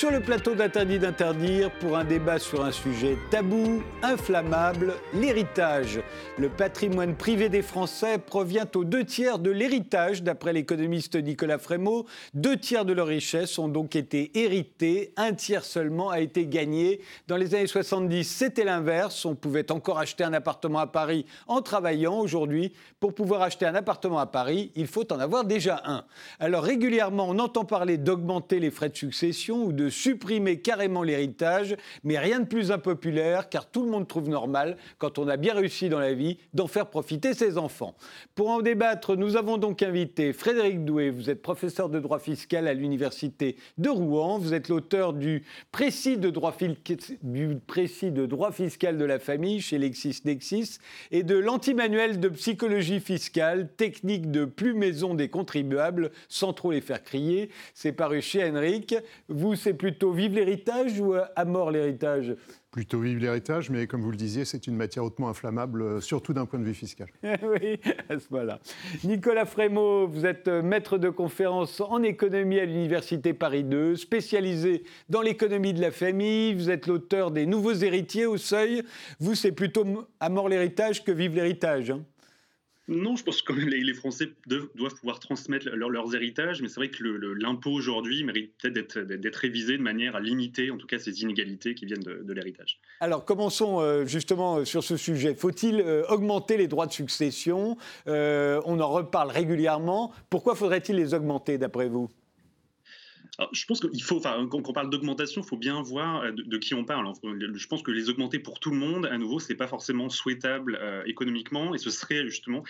Sur le plateau d'Interdit d'interdire pour un débat sur un sujet tabou, inflammable, l'héritage. Le patrimoine privé des Français provient aux deux tiers de l'héritage, d'après l'économiste Nicolas Frémaux. Deux tiers de leur richesse ont donc été hérités, un tiers seulement a été gagné. Dans les années 70, c'était l'inverse. On pouvait encore acheter un appartement à Paris en travaillant. Aujourd'hui, pour pouvoir acheter un appartement à Paris, il faut en avoir déjà un. Alors régulièrement, on entend parler d'augmenter les frais de succession ou de supprimer carrément l'héritage, mais rien de plus impopulaire car tout le monde trouve normal, quand on a bien réussi dans la vie, d'en faire profiter ses enfants. Pour en débattre, nous avons donc invité Frédéric Doué, vous êtes professeur de droit fiscal à l'université de Rouen, vous êtes l'auteur du précis de droit, du précis de droit fiscal de la famille chez LexisNexis et de l'antimanuel de psychologie fiscale, technique de plus maison des contribuables, sans trop les faire crier. C'est paru chez Henrik. Vous, c'est plutôt vive l'héritage ou à mort l'héritage? Plutôt vive l'héritage, mais comme vous le disiez, c'est une matière hautement inflammable, euh, surtout d'un point de vue fiscal. oui, à ce moment-là. Nicolas Frémaux, vous êtes euh, maître de conférence en économie à l'Université Paris II, spécialisé dans l'économie de la famille. Vous êtes l'auteur des Nouveaux héritiers au seuil. Vous, c'est plutôt à mort l'héritage que vive l'héritage. Hein. Non, je pense que les, Français doivent pouvoir transmettre leurs héritages, mais c'est vrai que l'impôt aujourd'hui mérite peut-être d'être révisé de manière à limiter en tout cas ces inégalités qui viennent de, l'héritage. Alors commençons euh, justement euh, sur ce sujet. Faut-il euh, augmenter les droits de succession? On en reparle régulièrement. Pourquoi faudrait-il les augmenter d'après vous? Je pense qu'il faut, enfin, quand on parle d'augmentation, il faut bien voir euh, de, qui on parle. Je pense que les augmenter pour tout le monde, à nouveau, c'est pas forcément souhaitable euh, économiquement, et ce serait justement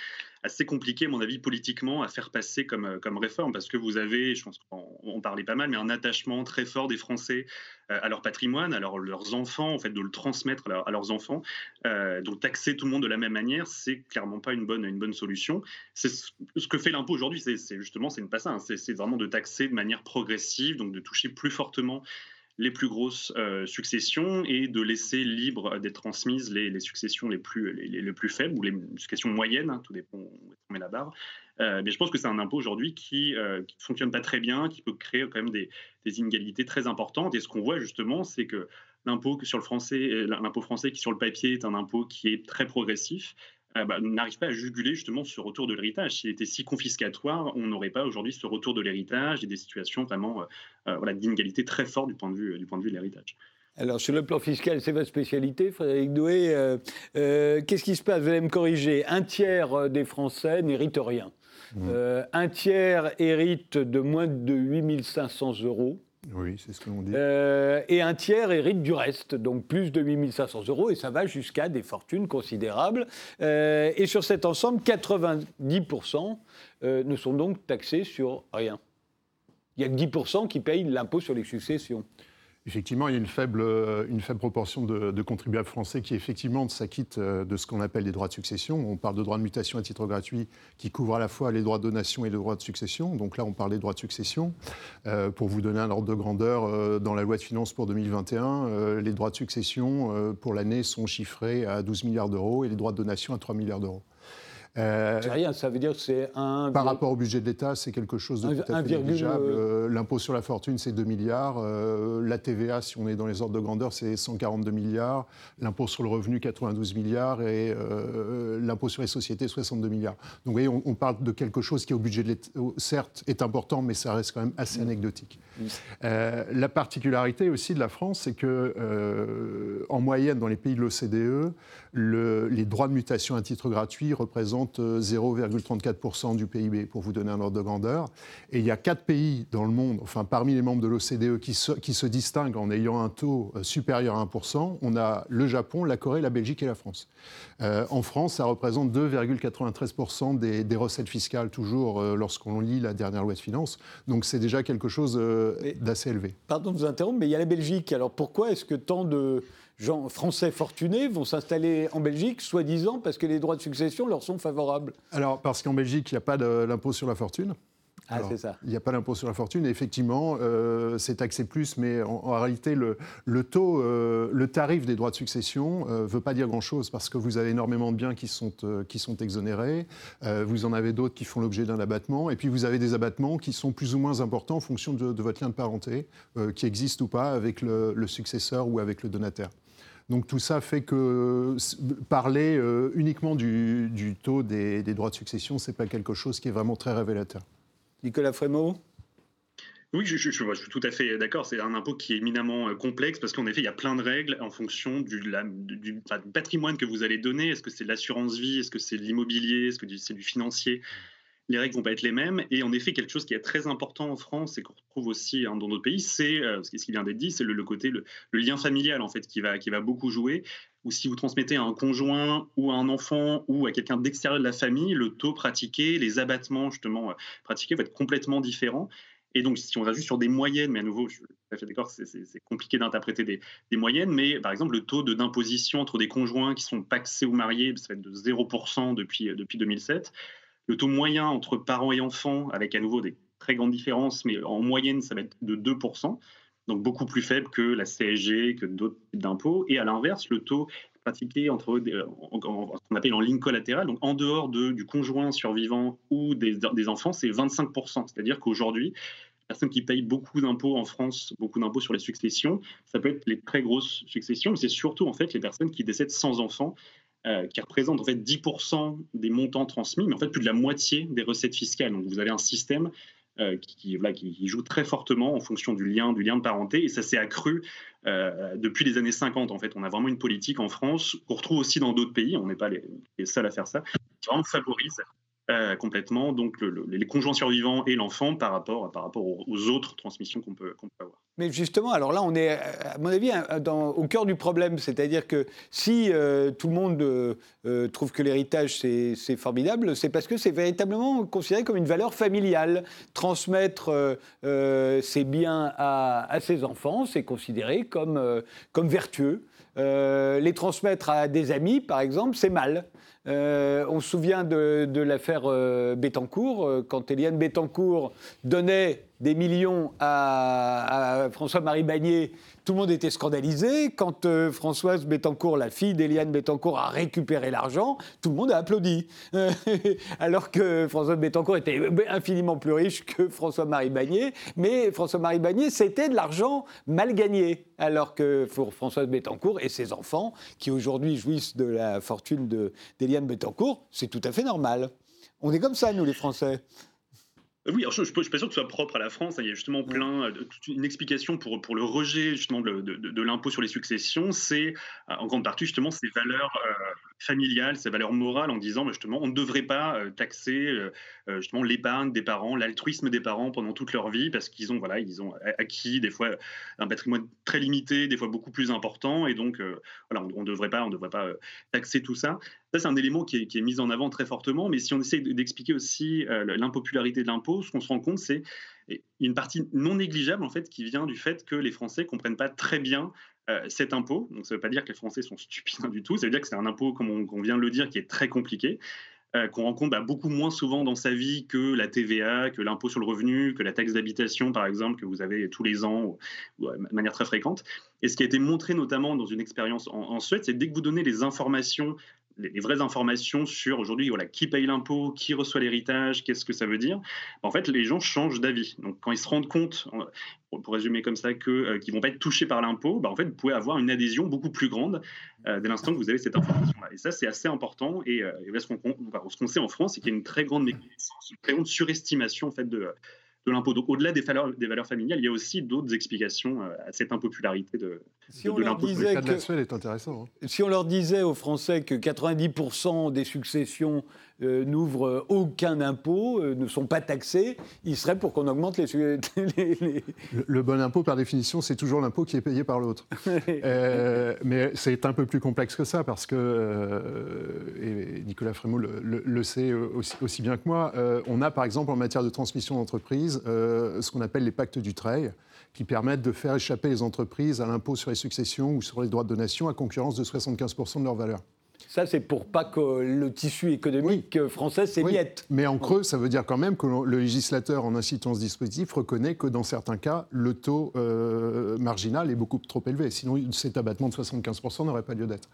assez compliqué, à mon avis, politiquement, à faire passer comme, euh, comme réforme, parce que vous avez, je pense qu'on parlait pas mal, mais un attachement très fort des Français euh, à leur patrimoine, à leurs enfants, en fait, de le transmettre à, leurs enfants. Euh, donc taxer tout le monde de la même manière, c'est clairement pas une bonne, une bonne solution. C'est ce que fait l'impôt aujourd'hui, c'est justement, c'est pas ça, hein. c'est vraiment de taxer de manière progressive, donc de toucher plus fortement les plus grosses euh, successions et de laisser libre d'être transmises les, successions les plus, les, plus faibles ou les successions moyennes, hein, tout dépend où on met la barre. Euh, mais je pense que c'est un impôt aujourd'hui qui ne fonctionne pas très bien, qui peut créer quand même des, des inégalités très importantes. Et ce qu'on voit justement, c'est que l'impôt sur le français, l'impôt français qui sur le papier est un impôt qui est très progressif, euh, bah, n'arrive pas à juguler justement ce retour de l'héritage. S'il était si confiscatoire, on n'aurait pas aujourd'hui ce retour de l'héritage et des situations vraiment euh, euh, voilà, d'inégalité très forte du point de vue, du point de vue de l'héritage. Alors, sur le plan fiscal, c'est votre spécialité, Frédéric Doué. Qu'est-ce qui se passe? Vous allez me corriger. Un tiers des Français n'héritent rien. Mmh. un tiers hérite de moins de 8500 euros. Oui, c'est ce que l'on dit. Euh, et un tiers hérite du reste, donc plus de 8500 euros, et ça va jusqu'à des fortunes considérables. Euh, et sur cet ensemble, 90% euh, ne sont donc taxés sur rien. Il y a que 10% qui payent l'impôt sur les successions. Effectivement, il y a une faible, euh, proportion de, contribuables français qui, effectivement, s'acquittent euh, de ce qu'on appelle les droits de succession. On parle de droits de mutation à titre gratuit qui couvrent à la fois les droits de donation et les droits de succession. Donc là, on parle des droits de succession. Euh, pour vous donner un ordre de grandeur, dans la loi de finances pour 2021, les droits de succession pour l'année sont chiffrés à 12 milliards d'euros et les droits de donation à 3 milliards d'euros. Euh, c'est rien, ça veut dire que c'est un. Par rapport au budget de l'État, c'est quelque chose de tout à fait négligeable. Euh, l'impôt sur la fortune, c'est 2 milliards. Euh, la TVA, si on est dans les ordres de grandeur, c'est 142 milliards. L'impôt sur le revenu, 92 milliards. Et l'impôt sur les sociétés, 62 milliards. Donc vous voyez, on, parle de quelque chose qui, au budget de l'État, certes, est important, mais ça reste quand même assez anecdotique. la particularité aussi de la France, c'est que, en moyenne, dans les pays de l'OCDE, les droits de mutation à titre gratuit représentent 0,34% euh, du PIB, pour vous donner un ordre de grandeur. Et il y a quatre pays dans le monde, enfin parmi les membres de l'OCDE, qui se, qui se distinguent en ayant un taux euh, supérieur à 1%. On a le Japon, la Corée, la Belgique et la France. Euh, en France, ça représente 2,93% des, des, recettes fiscales, toujours lorsqu'on lit la dernière loi de finances. Donc c'est déjà quelque chose d'assez élevé. Pardon de vous interrompre, mais il y a la Belgique. Alors pourquoi est-ce que tant de gens français fortunés vont s'installer en Belgique, soi-disant parce que les droits de succession leur sont favorables Alors, parce qu'en Belgique, il n'y a pas l'impôt sur la fortune. Ah, ça. Il n'y a pas d'impôt sur la fortune. Et effectivement, euh, c'est taxé plus, mais en, réalité, le, le taux, euh, le tarif des droits de succession ne euh, veut pas dire grand-chose parce que vous avez énormément de biens qui sont, qui sont exonérés. vous en avez d'autres qui font l'objet d'un abattement. Et puis, vous avez des abattements qui sont plus ou moins importants en fonction de, votre lien de parenté, qui existe ou pas avec le, successeur ou avec le donataire. Donc tout ça fait que parler uniquement du, taux des, des, droits de succession, ce n'est pas quelque chose qui est vraiment très révélateur. Nicolas Frémaux? Oui, je, suis tout à fait d'accord. C'est un impôt qui est éminemment euh, complexe parce qu'en effet, il y a plein de règles en fonction du, du, patrimoine que vous allez donner. Est-ce que c'est de l'assurance vie? Est-ce que c'est de l'immobilier? Est-ce que c'est du financier? Les règles vont pas être les mêmes. Et en effet, quelque chose qui est très important en France et qu'on retrouve aussi hein, dans d'autres pays, c'est euh, ce qui vient d'être dit, c'est le, côté, le, lien familial en fait, qui va, qui va beaucoup jouer. Ou si vous transmettez à un conjoint ou à un enfant ou à quelqu'un d'extérieur de la famille, le taux pratiqué, les abattements justement euh, pratiqués vont être complètement différents. Et donc, si on va juste sur des moyennes, mais à nouveau, je suis tout à fait d'accord, c'est compliqué d'interpréter des, des, moyennes, mais par exemple, le taux d'imposition entre des conjoints qui sont paxés ou mariés, ça va être de 0% depuis, depuis 2007. Le taux moyen entre parents et enfants, avec à nouveau des très grandes différences, mais en moyenne, ça va être de 2%, donc beaucoup plus faible que la CSG, que d'autres types d'impôts. Et à l'inverse, le taux pratiqué entre ce qu'on appelle en ligne collatérale, donc en dehors de, du conjoint survivant ou des, enfants, c'est 25%. C'est-à-dire qu'aujourd'hui, personnes qui payent beaucoup d'impôts en France, beaucoup d'impôts sur les successions, ça peut être les très grosses successions, mais c'est surtout en fait les personnes qui décèdent sans enfants euh, qui représente en fait 10% des montants transmis, mais en fait plus de la moitié des recettes fiscales. Donc vous avez un système euh, qui, joue très fortement en fonction du lien, du lien de parenté, et ça s'est accru euh, depuis les années 50. En fait, on a vraiment une politique en France qu'on retrouve aussi dans d'autres pays. On n'est pas les, les, seuls à faire ça. Qui vraiment favorise euh, complètement donc les conjoints survivants et l'enfant par rapport, par rapport aux, autres transmissions qu'on peut, avoir. Mais justement, alors là, on est, à mon avis, au cœur du problème. C'est-à-dire que si euh, tout le monde euh, trouve que l'héritage, c'est formidable, c'est parce que c'est véritablement considéré comme une valeur familiale. Transmettre ses biens à, à ses enfants, c'est considéré comme, comme vertueux. les transmettre à des amis, par exemple, c'est mal. Euh, on se souvient de, l'affaire euh, Bettencourt, euh, quand Eliane Bettencourt donnait des millions à, François-Marie Bagné, tout le monde était scandalisé. Quand Françoise Bettencourt, la fille d'Eliane Bettencourt, a récupéré l'argent, tout le monde a applaudi. alors que Françoise Bettencourt était infiniment plus riche que François-Marie Bagné. Mais François-Marie Bagné, c'était de l'argent mal gagné. Alors que pour Françoise Bettencourt et ses enfants, qui aujourd'hui jouissent de la fortune d'Eliane Yann Betancourt, c'est tout à fait normal. On est comme ça, nous, les Français. Oui, je ne suis pas sûr que ce soit propre à la France. Il y a justement plein, euh, une explication pour, pour le rejet justement de, de, l'impôt sur les successions. C'est euh, en grande partie justement ces valeurs euh, familiales, ces valeurs morales, en disant bah, justement on ne devrait pas taxer justement l'épargne des parents, l'altruisme des parents pendant toute leur vie parce qu'ils ont voilà ils ont acquis des fois un patrimoine très limité, des fois beaucoup plus important, et donc voilà on ne devrait pas on devrait pas taxer tout ça. Ça, c'est un élément qui est, mis en avant très fortement, mais si on essaie d'expliquer aussi euh, l'impopularité de l'impôt, ce qu'on se rend compte, c'est une partie non négligeable en fait qui vient du fait que les Français comprennent pas très bien euh, cet impôt. Donc ça ne veut pas dire que les Français sont stupides du tout, ça veut dire que c'est un impôt, comme on, vient de le dire, qui est très compliqué. Euh, qu'on rencontre bah, beaucoup moins souvent dans sa vie que la TVA, que l'impôt sur le revenu, que la taxe d'habitation, par exemple, que vous avez tous les ans de manière très fréquente. Et ce qui a été montré notamment dans une expérience en, en Suède, c'est dès que vous donnez les informations les, vraies informations sur aujourd'hui voilà, qui paye l'impôt, qui reçoit l'héritage, qu'est-ce que ça veut dire, en fait, les gens changent d'avis. Donc, quand ils se rendent compte, pour résumer comme ça, qu'ils euh, ne vont pas être touchés par l'impôt, bah, en fait, vous pouvez avoir une adhésion beaucoup plus grande euh, dès l'instant que vous avez cette information-là. Et ça, c'est assez important. Et, euh, ce qu'on sait en France, c'est qu'il y a une très grande méconnaissance, une très grande surestimation en fait, de, de l'impôt. Donc au-delà des valeurs, des valeurs familiales, il y a aussi d'autres explications euh, à cette impopularité de, si de, l'impôt. est intéressant. Hein. Si on leur disait aux Français que 90% des successions euh, n'ouvrent aucun impôt, euh, ne sont pas taxés, ils seraient pour qu'on augmente les... Le, bon impôt, par définition, c'est toujours l'impôt qui est payé par l'autre. mais c'est un peu plus complexe que ça, parce que, et Nicolas Frémaux le, sait aussi, aussi, bien que moi, on a par exemple en matière de transmission d'entreprise, euh, ce qu'on appelle les pactes du Treil, qui permettent de faire échapper les entreprises à l'impôt sur les successions ou sur les droits de donation à concurrence de 75% de leur valeur. Ça, c'est pour pas que le tissu économique français s'émiette. Mais en creux, ça veut dire quand même que le législateur, en incitant ce dispositif, reconnaît que dans certains cas, le taux euh, marginal est beaucoup trop élevé. Sinon, cet abattement de 75% n'aurait pas lieu d'être.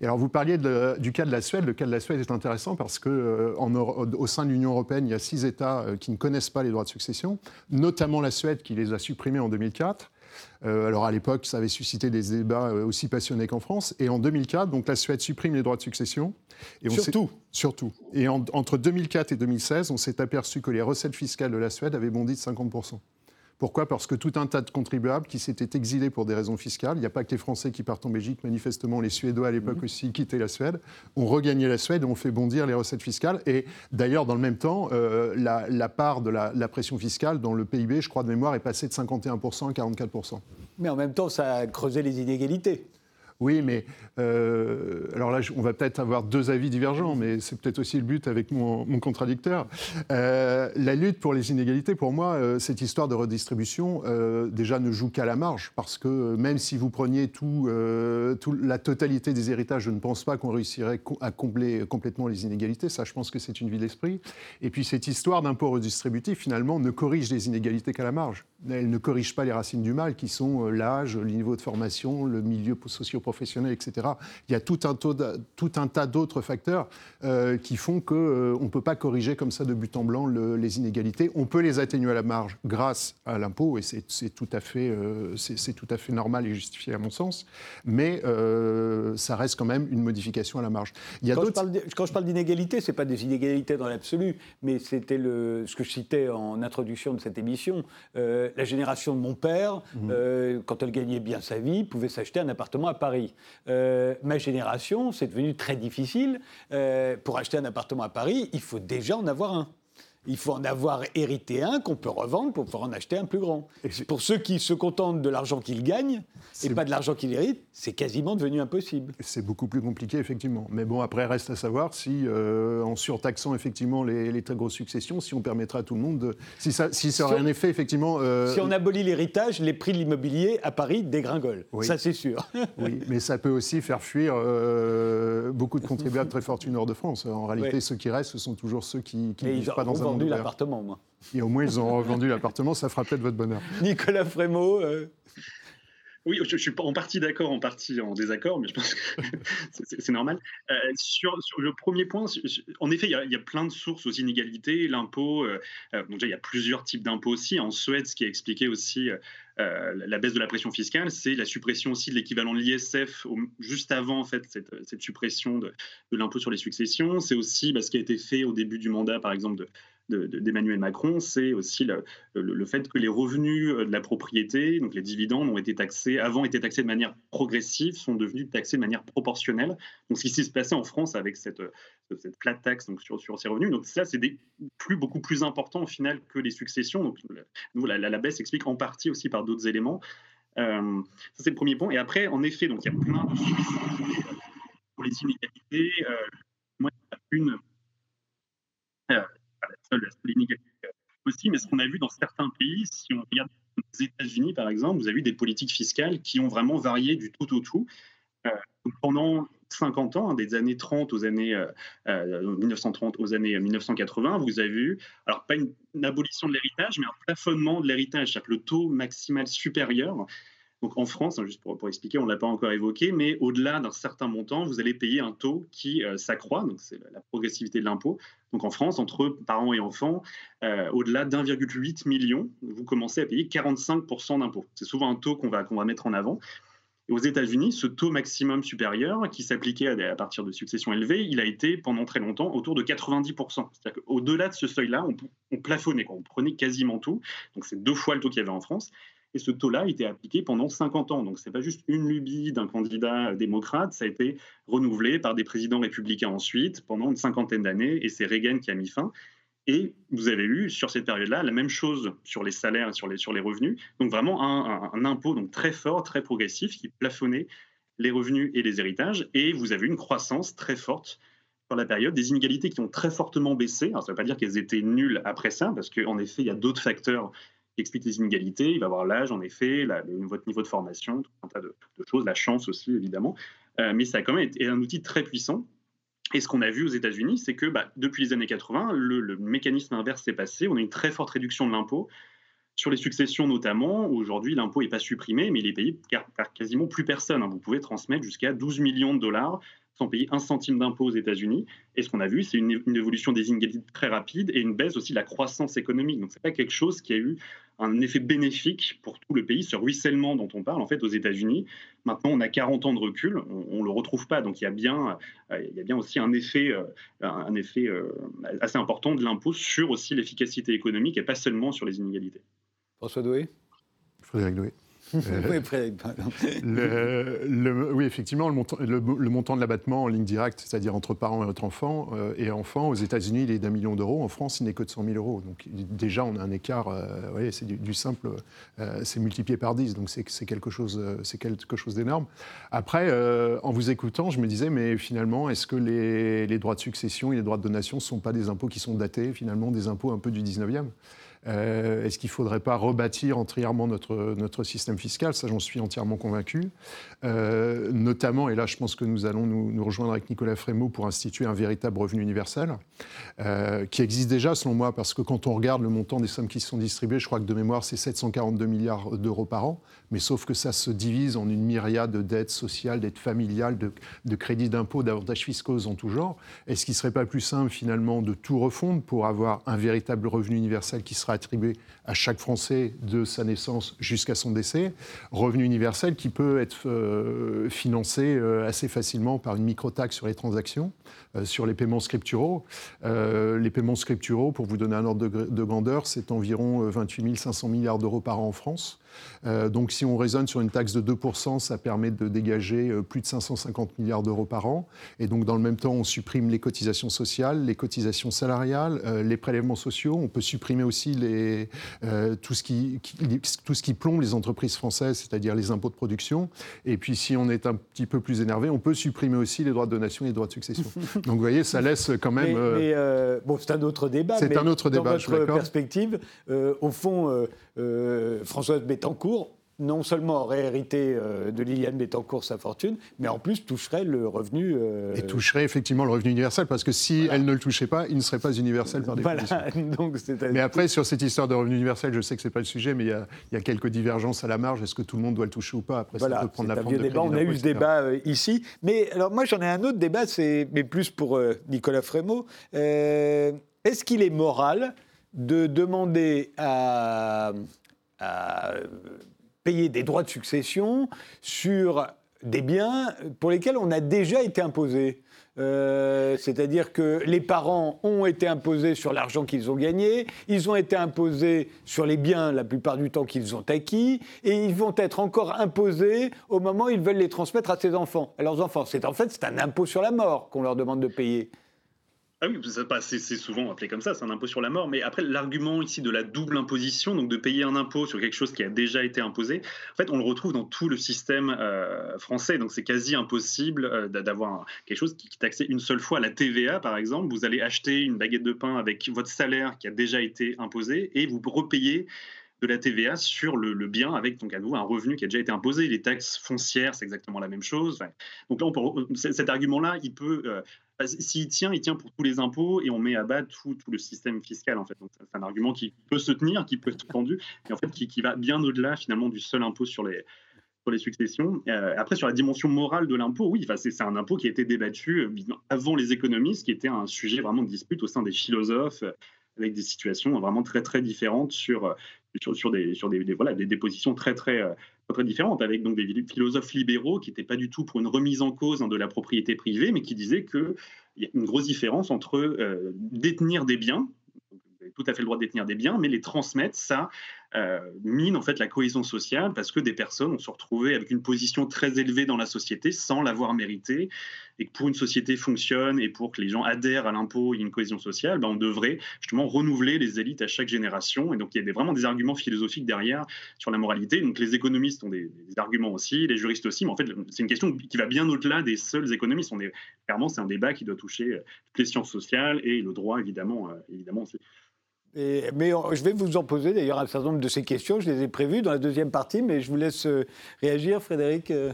Et alors, vous parliez du cas de la Suède. Le cas de la Suède est intéressant parce que euh, au sein de l'Union européenne, il y a six États euh, qui ne connaissent pas les droits de succession, notamment la Suède qui les a supprimés en 2004. Euh, alors à l'époque, ça avait suscité des débats euh, aussi passionnés qu'en France. Et en 2004, donc la Suède supprime les droits de succession. Et surtout Surtout. Et entre 2004 et 2016, on s'est aperçu que les recettes fiscales de la Suède avaient bondi de 50%. Pourquoi? Parce que tout un tas de contribuables qui s'étaient exilés pour des raisons fiscales, il n'y a pas que les Français qui partent en Belgique, manifestement les Suédois à l'époque mhm. aussi quittaient la Suède, ont regagné la Suède et ont fait bondir les recettes fiscales. Et d'ailleurs, dans le même temps, euh, la, part de la, la, pression fiscale dans le PIB, je crois de mémoire, est passée de 51% à 44%. Mais en même temps, ça a creusé les inégalités. Oui, mais euh, alors là, on va peut-être avoir deux avis divergents, mais c'est peut-être aussi le but avec mon, contradicteur. Euh, la lutte pour les inégalités, pour moi, euh, cette histoire de redistribution, déjà ne joue qu'à la marge, parce que même si vous preniez tout, la totalité des héritages, je ne pense pas qu'on réussirait à combler complètement les inégalités. Ça, je pense que c'est une vie d'esprit. Et puis cette histoire d'impôt redistributif, finalement, ne corrige les inégalités qu'à la marge. Elle ne corrige pas les racines du mal, qui sont l'âge, le niveau de formation, le milieu socio professionnels, etc. Il y a tout un, tout un tas d'autres facteurs euh, qui font qu'on euh, ne peut pas corriger comme ça de but en blanc les inégalités. On peut les atténuer à la marge grâce à l'impôt, et c'est tout, à fait, euh, tout à fait normal et justifié à mon sens, mais ça reste quand même une modification à la marge. Il y a quand, je parle, quand je parle d'inégalité, ce n'est pas des inégalités dans l'absolu, mais c'était ce que je citais en introduction de cette émission. la génération de mon père, mmh. quand elle gagnait bien sa vie, pouvait s'acheter un appartement à Paris. Euh, ma génération, c'est devenu très difficile. Euh, pour acheter un appartement à Paris, il faut déjà en avoir un. Il faut en avoir hérité un qu'on peut revendre pour pouvoir en acheter un plus grand. pour ceux qui se contentent de l'argent qu'ils gagnent et pas de l'argent qu'ils héritent, c'est quasiment devenu impossible. C'est beaucoup plus compliqué, effectivement. Mais bon, après, reste à savoir si, euh, en surtaxant effectivement les, très grosses successions, si on permettra à tout le monde de. Si ça, si ça aurait un effet, effectivement. Euh, si on abolit l'héritage, les prix de l'immobilier à Paris dégringolent. Ça, c'est sûr. oui, mais ça peut aussi faire fuir euh, beaucoup de contribuables très fortunés hors de France. En réalité, ceux qui restent, ce sont toujours ceux qui ne vivent pas dans un vendu l'appartement, moi. Et au moins, ils ont revendu l'appartement, ça fera peut-être votre bonheur. Nicolas Frémaux. Euh. Oui, je, suis en partie d'accord, en partie en désaccord, mais je pense que c'est normal. Euh, sur, sur, le premier point, en effet, il y, a, plein de sources aux inégalités. L'impôt, euh, donc déjà, il y a plusieurs types d'impôts aussi. En Suède, ce qui a expliqué aussi la baisse de la pression fiscale, c'est la suppression aussi de l'équivalent de l'ISF juste avant en fait cette, cette suppression de, l'impôt sur les successions. C'est aussi bah, ce qui a été fait au début du mandat, par exemple, de, d'Emmanuel Macron, c'est aussi le, fait que les revenus de la propriété, donc les dividendes, ont été taxés, avant étaient taxés de manière progressive, sont devenus taxés de manière proportionnelle. Donc ce qui s'est passé en France avec cette, cette flat tax donc sur, sur ces revenus, donc ça c'est plus, beaucoup plus important au final que les successions. Donc la, la, baisse s'explique en partie aussi par d'autres éléments. Euh, ça c'est le premier point. Et après, en effet, donc il y a plein de pour les inégalités. Euh, moi, une euh, la seule, inégalité aussi, mais ce qu'on a vu dans certains pays, si on regarde les États-Unis par exemple, vous avez vu des politiques fiscales qui ont vraiment varié du tout au tout. Euh, pendant 50 ans, hein, des années 30 aux années 1930 euh, euh, aux années 1980, vous avez vu, alors pas une, abolition de l'héritage, mais un plafonnement de l'héritage, c'est-à-dire le taux maximal supérieur donc en France, hein, juste pour, expliquer, on ne l'a pas encore évoqué, mais au-delà d'un certain montant, vous allez payer un taux qui euh, s'accroît, donc c'est la progressivité de l'impôt. Donc en France, entre parents et enfants, euh, au-delà d'1,8 million, vous commencez à payer 45% d'impôt. C'est souvent un taux qu'on va, qu'on va mettre en avant. Aux États-Unis, ce taux maximum supérieur, qui s'appliquait à, partir de successions élevées, il a été pendant très longtemps autour de 90%. C'est-à-dire qu'au-delà de ce seuil-là, on, on plafonnait, on prenait quasiment tout. Donc c'est deux fois le taux qu'il y avait en France. Et ce taux-là été appliqué pendant 50 ans. Donc, ce n'est pas juste une lubie d'un candidat démocrate, ça a été renouvelé par des présidents républicains ensuite, pendant une cinquantaine d'années, et c'est Reagan qui a mis fin. Et vous avez eu sur cette période-là la même chose sur les salaires sur les, sur les revenus. Donc vraiment un, impôt donc très fort, très progressif qui plafonnait les revenus et les héritages. Et vous avez eu une croissance très forte sur la période, des inégalités qui ont très fortement baissé. Alors ça ne veut pas dire qu'elles étaient nulles après ça, parce qu'en effet, il y a d'autres facteurs explique les inégalités. Il va avoir l'âge, en effet, votre niveau de formation, tout un tas de, choses, la chance aussi, évidemment. mais ça a quand même été un outil très puissant. Et ce qu'on a vu aux États-Unis, c'est que bah, depuis les années 80, le, mécanisme inverse s'est passé. On a une très forte réduction de l'impôt. Sur les successions notamment, aujourd'hui, l'impôt n'est pas supprimé, mais il est payé par, quasiment plus personne. Hein. Vous pouvez transmettre jusqu'à 12 millions de dollars sans payer un centime d'impôt aux États-Unis. Et ce qu'on a vu, c'est une, évolution des inégalités très rapide et une baisse aussi de la croissance économique. Donc, ce n'est pas quelque chose qui a eu un effet bénéfique pour tout le pays, ce ruissellement dont on parle en fait aux États-Unis. Maintenant, on a 40 ans de recul, on ne le retrouve pas. Donc il y a bien, euh, il y a bien aussi un effet, euh, un effet euh, assez important de l'impôt sur aussi l'efficacité économique et pas seulement sur les inégalités. François Doué Frédéric Doué. Euh, le, oui, effectivement, le montant, le, montant de l'abattement en ligne directe, c'est-à-dire entre parents et entre enfants, euh, et enfants, aux États-Unis, il est d'un million d'euros. En France, il n'est que de 100 000 euros. Donc déjà, on a un écart. Euh, c'est du, simple. c'est multiplié par 10. Donc c'est quelque chose, c'est quelque chose d'énorme. Après, en vous écoutant, je me disais, mais finalement, est-ce que les, les, droits de succession et les droits de donation ne sont pas des impôts qui sont datés, finalement, des impôts un peu du 19e euh, est-ce qu'il ne faudrait pas rebâtir entièrement notre, notre système fiscal? Ça, j'en suis entièrement convaincu. Euh, notamment, et là, je pense que nous allons nous, rejoindre avec Nicolas Frémaux pour instituer un véritable revenu universel, euh, qui existe déjà, selon moi, parce que quand on regarde le montant des sommes qui sont distribuées, je crois que de mémoire, c'est 742 milliards d'euros par an, mais sauf que ça se divise en une myriade de dettes sociales, dettes familiales, de, de crédits d'impôts, d'avantages fiscaux en tout genre. Est-ce qu'il ne serait pas plus simple, finalement, de tout refondre pour avoir un véritable revenu universel qui sera attribué à chaque Français de sa naissance jusqu'à son décès, revenu universel qui peut être euh, financé euh, assez facilement par une micro-taxe sur les transactions, euh, sur les paiements scripturaux. les paiements scripturaux, pour vous donner un ordre de, de grandeur, c'est environ 28 500 milliards d'euros par an en France. Euh, donc si on raisonne sur une taxe de 2%, ça permet de dégager euh, plus de 550 milliards d'euros par an. Et donc dans le même temps, on supprime les cotisations sociales, les cotisations salariales, euh, les prélèvements sociaux. On peut supprimer aussi les, tout, ce qui, tout ce qui plombe les entreprises françaises, c'est-à-dire les impôts de production. Et puis si on est un petit peu plus énervé, on peut supprimer aussi les droits de donation et les droits de succession. donc vous voyez, ça laisse quand même... Mais, bon, c'est un autre débat. C'est un autre débat, dans votre perspective, au fond, Françoise cours non seulement aurait hérité euh, de Liliane Bettencourt sa fortune, mais en plus toucherait le revenu. Euh, Et toucherait effectivement le revenu universel, parce que si elle ne le touchait pas, il ne serait pas universel par définition. Donc, mais après, sur cette histoire de revenu universel, je sais que ce n'est pas le sujet, mais il y, a, quelques divergences à la marge. Est-ce que tout le monde doit le toucher ou pas? Après, ça peut prendre la forme de débat. On a eu ce débat euh, ici. Mais alors, moi, j'en ai un autre débat, mais plus pour Nicolas Frémaux. Est-ce qu'il est moral de demander à à payer des droits de succession sur des biens pour lesquels on a déjà été imposé. Euh, c'est-à-dire que les parents ont été imposés sur l'argent qu'ils ont gagné, ils ont été imposés sur les biens la plupart du temps qu'ils ont acquis, et ils vont être encore imposés au moment où ils veulent les transmettre à, ses enfants, à leurs enfants. C'est en fait c'est un impôt sur la mort qu'on leur demande de payer. Ah oui, c'est souvent appelé comme ça, c'est un impôt sur la mort. Mais après, l'argument ici de la double imposition, donc de payer un impôt sur quelque chose qui a déjà été imposé, en fait, on le retrouve dans tout le système euh, français. Donc c'est quasi impossible euh, d'avoir quelque chose qui, est taxé une seule fois. La TVA, par exemple, vous allez acheter une baguette de pain avec votre salaire qui a déjà été imposé et vous repayez de la TVA sur le, bien avec donc à nouveau un revenu qui a déjà été imposé. Les taxes foncières, c'est exactement la même chose. donc là, on cet argument-là, il peut euh, s'il tient, il tient pour tous les impôts et on met à bas tout, le système fiscal. En fait. c'est un argument qui peut se tenir, qui peut être tendu, mais en fait qui, va bien au-delà finalement du seul impôt sur les, sur les successions. Euh, après, sur la dimension morale de l'impôt, oui, c'est un impôt qui a été débattu euh, avant les économistes, qui était un sujet vraiment de dispute au sein des philosophes, avec des situations vraiment très très différentes sur, sur, des, sur des, voilà, des, positions très très très différente, avec donc des philosophes libéraux qui n'étaient pas du tout pour une remise en cause hein, de la propriété privée, mais qui disaient qu'il y a une grosse différence entre euh, détenir des biens, tout à fait le droit de détenir des biens, mais les transmettre, ça euh, mine en fait la cohésion sociale parce que des personnes ont se retrouvé avec une position très élevée dans la société sans l'avoir mérité et que pour une société fonctionne et pour que les gens adhèrent à l'impôt et une cohésion sociale, ben on devrait justement renouveler les élites à chaque génération. Et donc il y a vraiment des arguments philosophiques derrière sur la moralité. Donc les économistes ont des, arguments aussi, les juristes aussi, mais en fait c'est une question qui va bien au-delà des seuls économistes. On est, clairement c'est un débat qui doit toucher toutes les sciences sociales et le droit évidemment, euh, évidemment aussi mais je vais vous en poser d'ailleurs un certain nombre de ces questions. Je les ai prévues dans la deuxième partie, mais je vous laisse euh, réagir, Frédéric. Euh.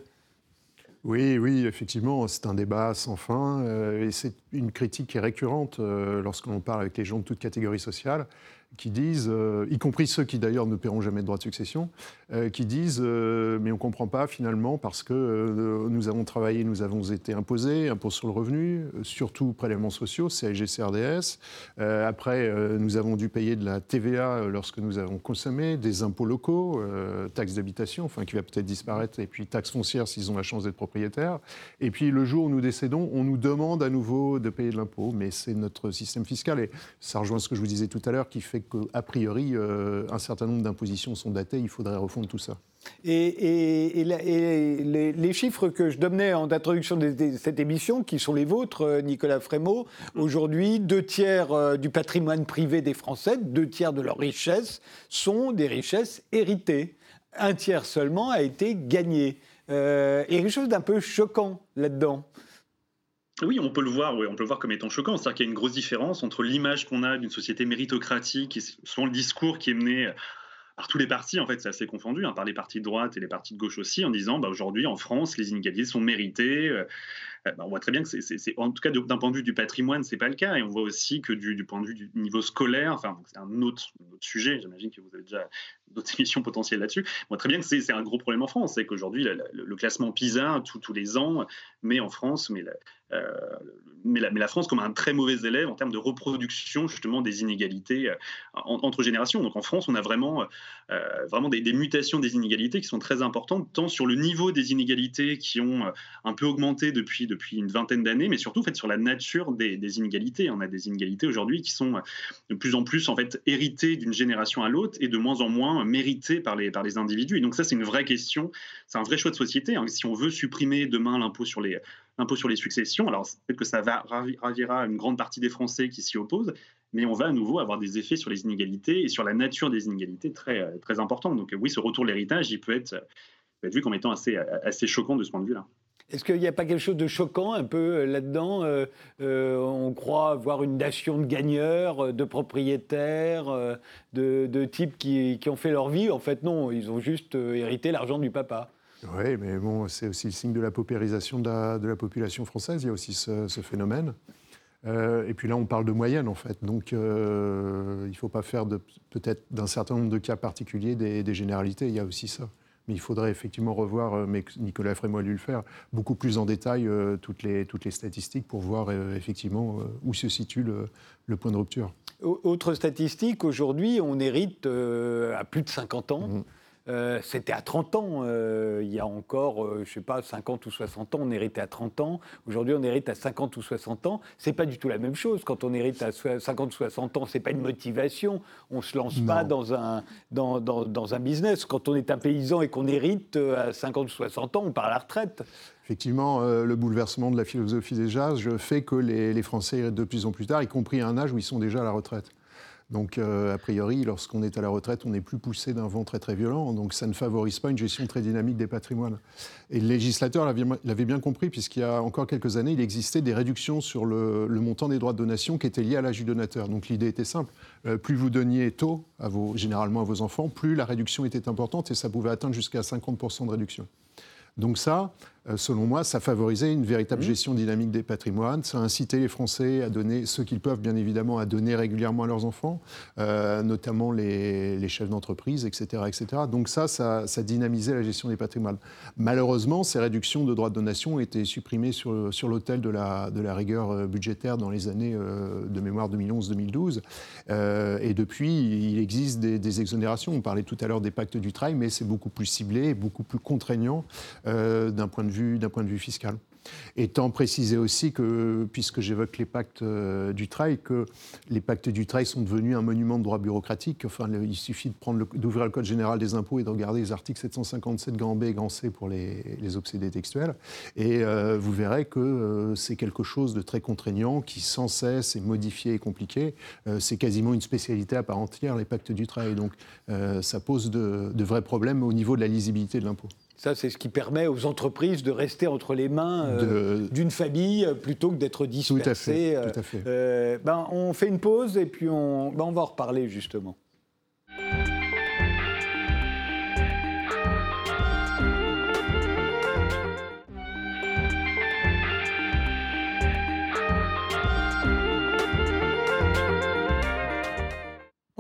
Oui, oui, effectivement, c'est un débat sans fin et c'est une critique qui est récurrente lorsqu'on parle avec les gens de toute catégorie sociale qui disent, euh, y compris ceux qui d'ailleurs ne paieront jamais de droit de succession, euh, qui disent euh, mais on ne comprend pas finalement parce que nous avons travaillé, nous avons été imposés, impôts sur le revenu, surtout prélèvements sociaux, CSG, CRDS. après, nous avons dû payer de la TVA lorsque nous avons consommé, des impôts locaux, taxes d'habitation, enfin qui va peut-être disparaître, et puis taxes foncières s'ils ont la chance d'être propriétaires. Et puis le jour où nous décédons, on nous demande à nouveau de payer de l'impôt, mais c'est notre système fiscal, et ça rejoint ce que je vous disais tout à l'heure, qui fait qu'a priori, euh, un certain nombre d'impositions sont datées, il faudrait refondre tout ça. Et, les, chiffres que je donnais en introduction de, cette émission, qui sont les vôtres, euh, Nicolas Frémaux, aujourd'hui, deux tiers euh, du patrimoine privé des Français, deux tiers de leur richesse, sont des richesses héritées. Un tiers seulement a été gagné. Euh, et quelque chose d'un peu choquant là-dedans. Oui, on peut le voir, on peut le voir comme étant choquant. C'est-à-dire qu'il y a une grosse différence entre l'image qu'on a d'une société méritocratique et souvent le discours qui est mené par tous les partis, en fait, c'est assez confondu, hein, par les partis de droite et les partis de gauche aussi, en disant bah, aujourd'hui en France, les inégalités sont méritées. Euh, euh, bah, on voit très bien que c'est, en tout cas d'un point de vue du patrimoine, c'est pas le cas, et on voit aussi que du, point de vue du niveau scolaire, enfin c'est un autre, sujet, j'imagine que vous avez déjà d'autres émissions potentielles là-dessus. Voit très bien que c'est, un gros problème en France, c'est qu'aujourd'hui le, classement PISA tous les ans met en France, mais euh, la, France comme un très mauvais élève en termes de reproduction justement des inégalités euh, entre générations. Donc en France, on a vraiment, euh, vraiment des, mutations des inégalités qui sont très importantes, tant sur le niveau des inégalités qui ont un peu augmenté depuis, une vingtaine d'années, mais surtout en fait, sur la nature des, inégalités. On a des inégalités aujourd'hui qui sont de plus en plus en fait, héritées d'une génération à l'autre et de moins en moins méritées par les, par les individus. Et donc ça, c'est une vraie question, c'est un vrai choix de société. Hein. Si on veut supprimer demain l'impôt sur les sur les successions. Alors peut-être que ça ravira une grande partie des Français qui s'y opposent, mais on va à nouveau avoir des effets sur les inégalités et sur la nature des inégalités très, très importants. Donc oui, ce retour de l'héritage, il peut être, peut être vu comme étant assez, assez choquant de ce point de vue-là. Est-ce qu'il n'y a pas quelque chose de choquant un peu euh, là-dedans euh, On croit voir une nation de gagneurs, de propriétaires, de, types qui, ont fait leur vie? En fait, non, ils ont juste hérité l'argent du papa. Oui, mais bon, c'est aussi le signe de la paupérisation de la, population française. Il y a aussi ce, phénomène. Euh, et puis là, on parle de moyenne, en fait. Donc, euh, il ne faut pas faire peut-être d'un certain nombre de cas particuliers des, généralités. Il y a aussi ça. Mais il faudrait effectivement revoir, euh, mais Nicolas Frémaux a dû le faire, beaucoup plus en détail toutes, les, toutes les statistiques pour voir effectivement où se situe le, point de rupture. Autre statistique, aujourd'hui, on hérite à plus de 50 ans. Mmh. Euh, c'était à 30 ans. Euh, il y a encore, euh, je ne sais pas, 50 ou 60 ans, on héritait à 30 ans. Aujourd'hui, on hérite à 50 ou 60 ans. C'est pas du tout la même chose. Quand on hérite à 50 ou 60 ans, c'est pas une motivation. On ne se lance pas dans un, dans, dans, dans, un business. Quand on est un paysan et qu'on hérite à 50 ou 60 ans, on part à la retraite. Effectivement, le bouleversement de la philosophie des âges fait que les, les Français héritent de plus en plus tard, y compris à un âge où ils sont déjà à la retraite. Donc, euh, a priori, lorsqu'on est à la retraite, on n'est plus poussé d'un vent très très violent. Donc, ça ne favorise pas une gestion très dynamique des patrimoines. Et le législateur l'avait bien compris, puisqu'il y a encore quelques années, il existait des réductions sur le, montant des droits de donation qui étaient liés à l'âge du donateur. Donc, l'idée était simple. Euh, plus vous donniez tôt, généralement à vos enfants, plus la réduction était importante et ça pouvait atteindre jusqu'à 50% de réduction. Donc ça, selon moi, ça favorisait une véritable mmh. gestion dynamique des patrimoines. Ça incitait les Français à donner ce qu'ils peuvent, bien évidemment, à donner régulièrement à leurs enfants, euh, notamment les, chefs d'entreprise, etc., etc. Donc ça, ça, dynamisait la gestion des patrimoines. Malheureusement, ces réductions de droits de donation ont été supprimées sur, sur l'autel de la, de la rigueur euh, budgétaire dans les années de mémoire 2011-2012. et depuis, il existe des, des, exonérations. On parlait tout à l'heure des pactes du travail, mais c'est beaucoup plus ciblé, beaucoup plus contraignant d'un point de d'un point de vue fiscal. Étant précisé aussi que, puisque j'évoque les pactes euh, du trail, que les pactes du trail sont devenus un monument de droit bureaucratique. Enfin, il suffit d'ouvrir le, Code général des impôts et de regarder les articles 757 grand B et grand C pour les, obsédés textuels. Et euh, vous verrez que euh, c'est quelque chose de très contraignant qui sans cesse est modifié et compliqué. c'est quasiment une spécialité à part entière, les pactes du trail. Donc ça pose de vrais problèmes au niveau de la lisibilité de l'impôt. Ça, c'est ce qui permet aux entreprises de rester entre les mains euh, d'une famille euh, plutôt que d'être dispersées. Tout à fait. Euh, ben, on fait une pause et puis on, ben, on va en reparler justement.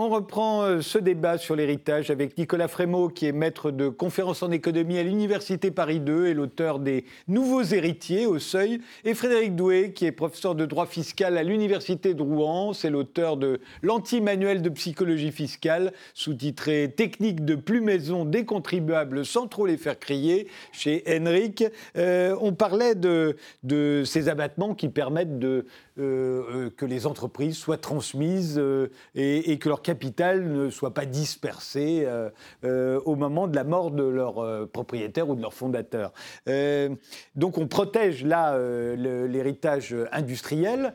On reprend euh, ce débat sur l'héritage avec Nicolas Frémaux, qui est maître de conférences en économie à l'Université Paris 2 et l'auteur des Nouveaux héritiers au seuil, et Frédéric Doué, qui est professeur de droit fiscal à l'Université de Rouen. C'est l'auteur de l'anti-manuel de psychologie fiscale, sous-titré Technique de plumaison des contribuables sans trop les faire crier, chez Henrik. Euh, on parlait de, ces abattements qui permettent de, euh, que les entreprises soient transmises et, et que leur ne soit pas dispersé euh, euh, au moment de la mort de leur euh, propriétaire ou de leur fondateur. donc on protège là l'héritage industriel.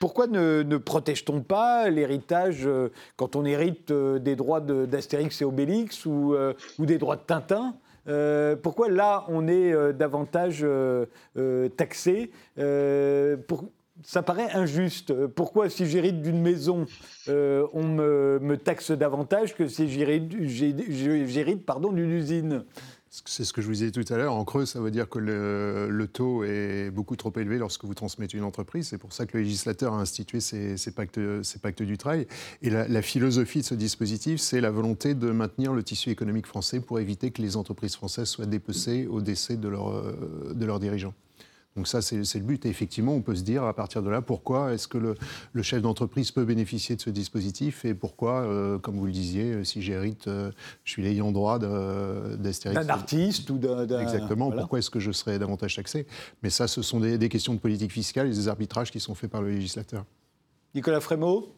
pourquoi ne, protège-t-on pas l'héritage quand on hérite des droits d'Astérix et Obélix ou, des droits de Tintin pourquoi là on est davantage taxé ça paraît injuste. Pourquoi, si j'hérite d'une maison, euh, on me, taxe davantage que si j'hérite d'une usine? C'est ce que je vous disais tout à l'heure. En creux, ça veut dire que le, taux est beaucoup trop élevé lorsque vous transmettez une entreprise. C'est pour ça que le législateur a institué ces, pactes, du travail. Et la, philosophie de ce dispositif, c'est la volonté de maintenir le tissu économique français pour éviter que les entreprises françaises soient dépecées au décès de, de leurs dirigeants. Donc ça, c'est le but. Et effectivement, on peut se dire à partir de là, pourquoi est-ce que le, chef d'entreprise peut bénéficier de ce dispositif et pourquoi, euh, comme vous le disiez, euh, si j'hérite, euh, je suis l'ayant droit d'Astérix. D'un artiste ou d'un... Exactement. Pourquoi est-ce que je serais davantage taxé? Mais ça, ce sont des, des, questions de politique fiscale et des arbitrages qui sont faits par le législateur. Nicolas Frémaux?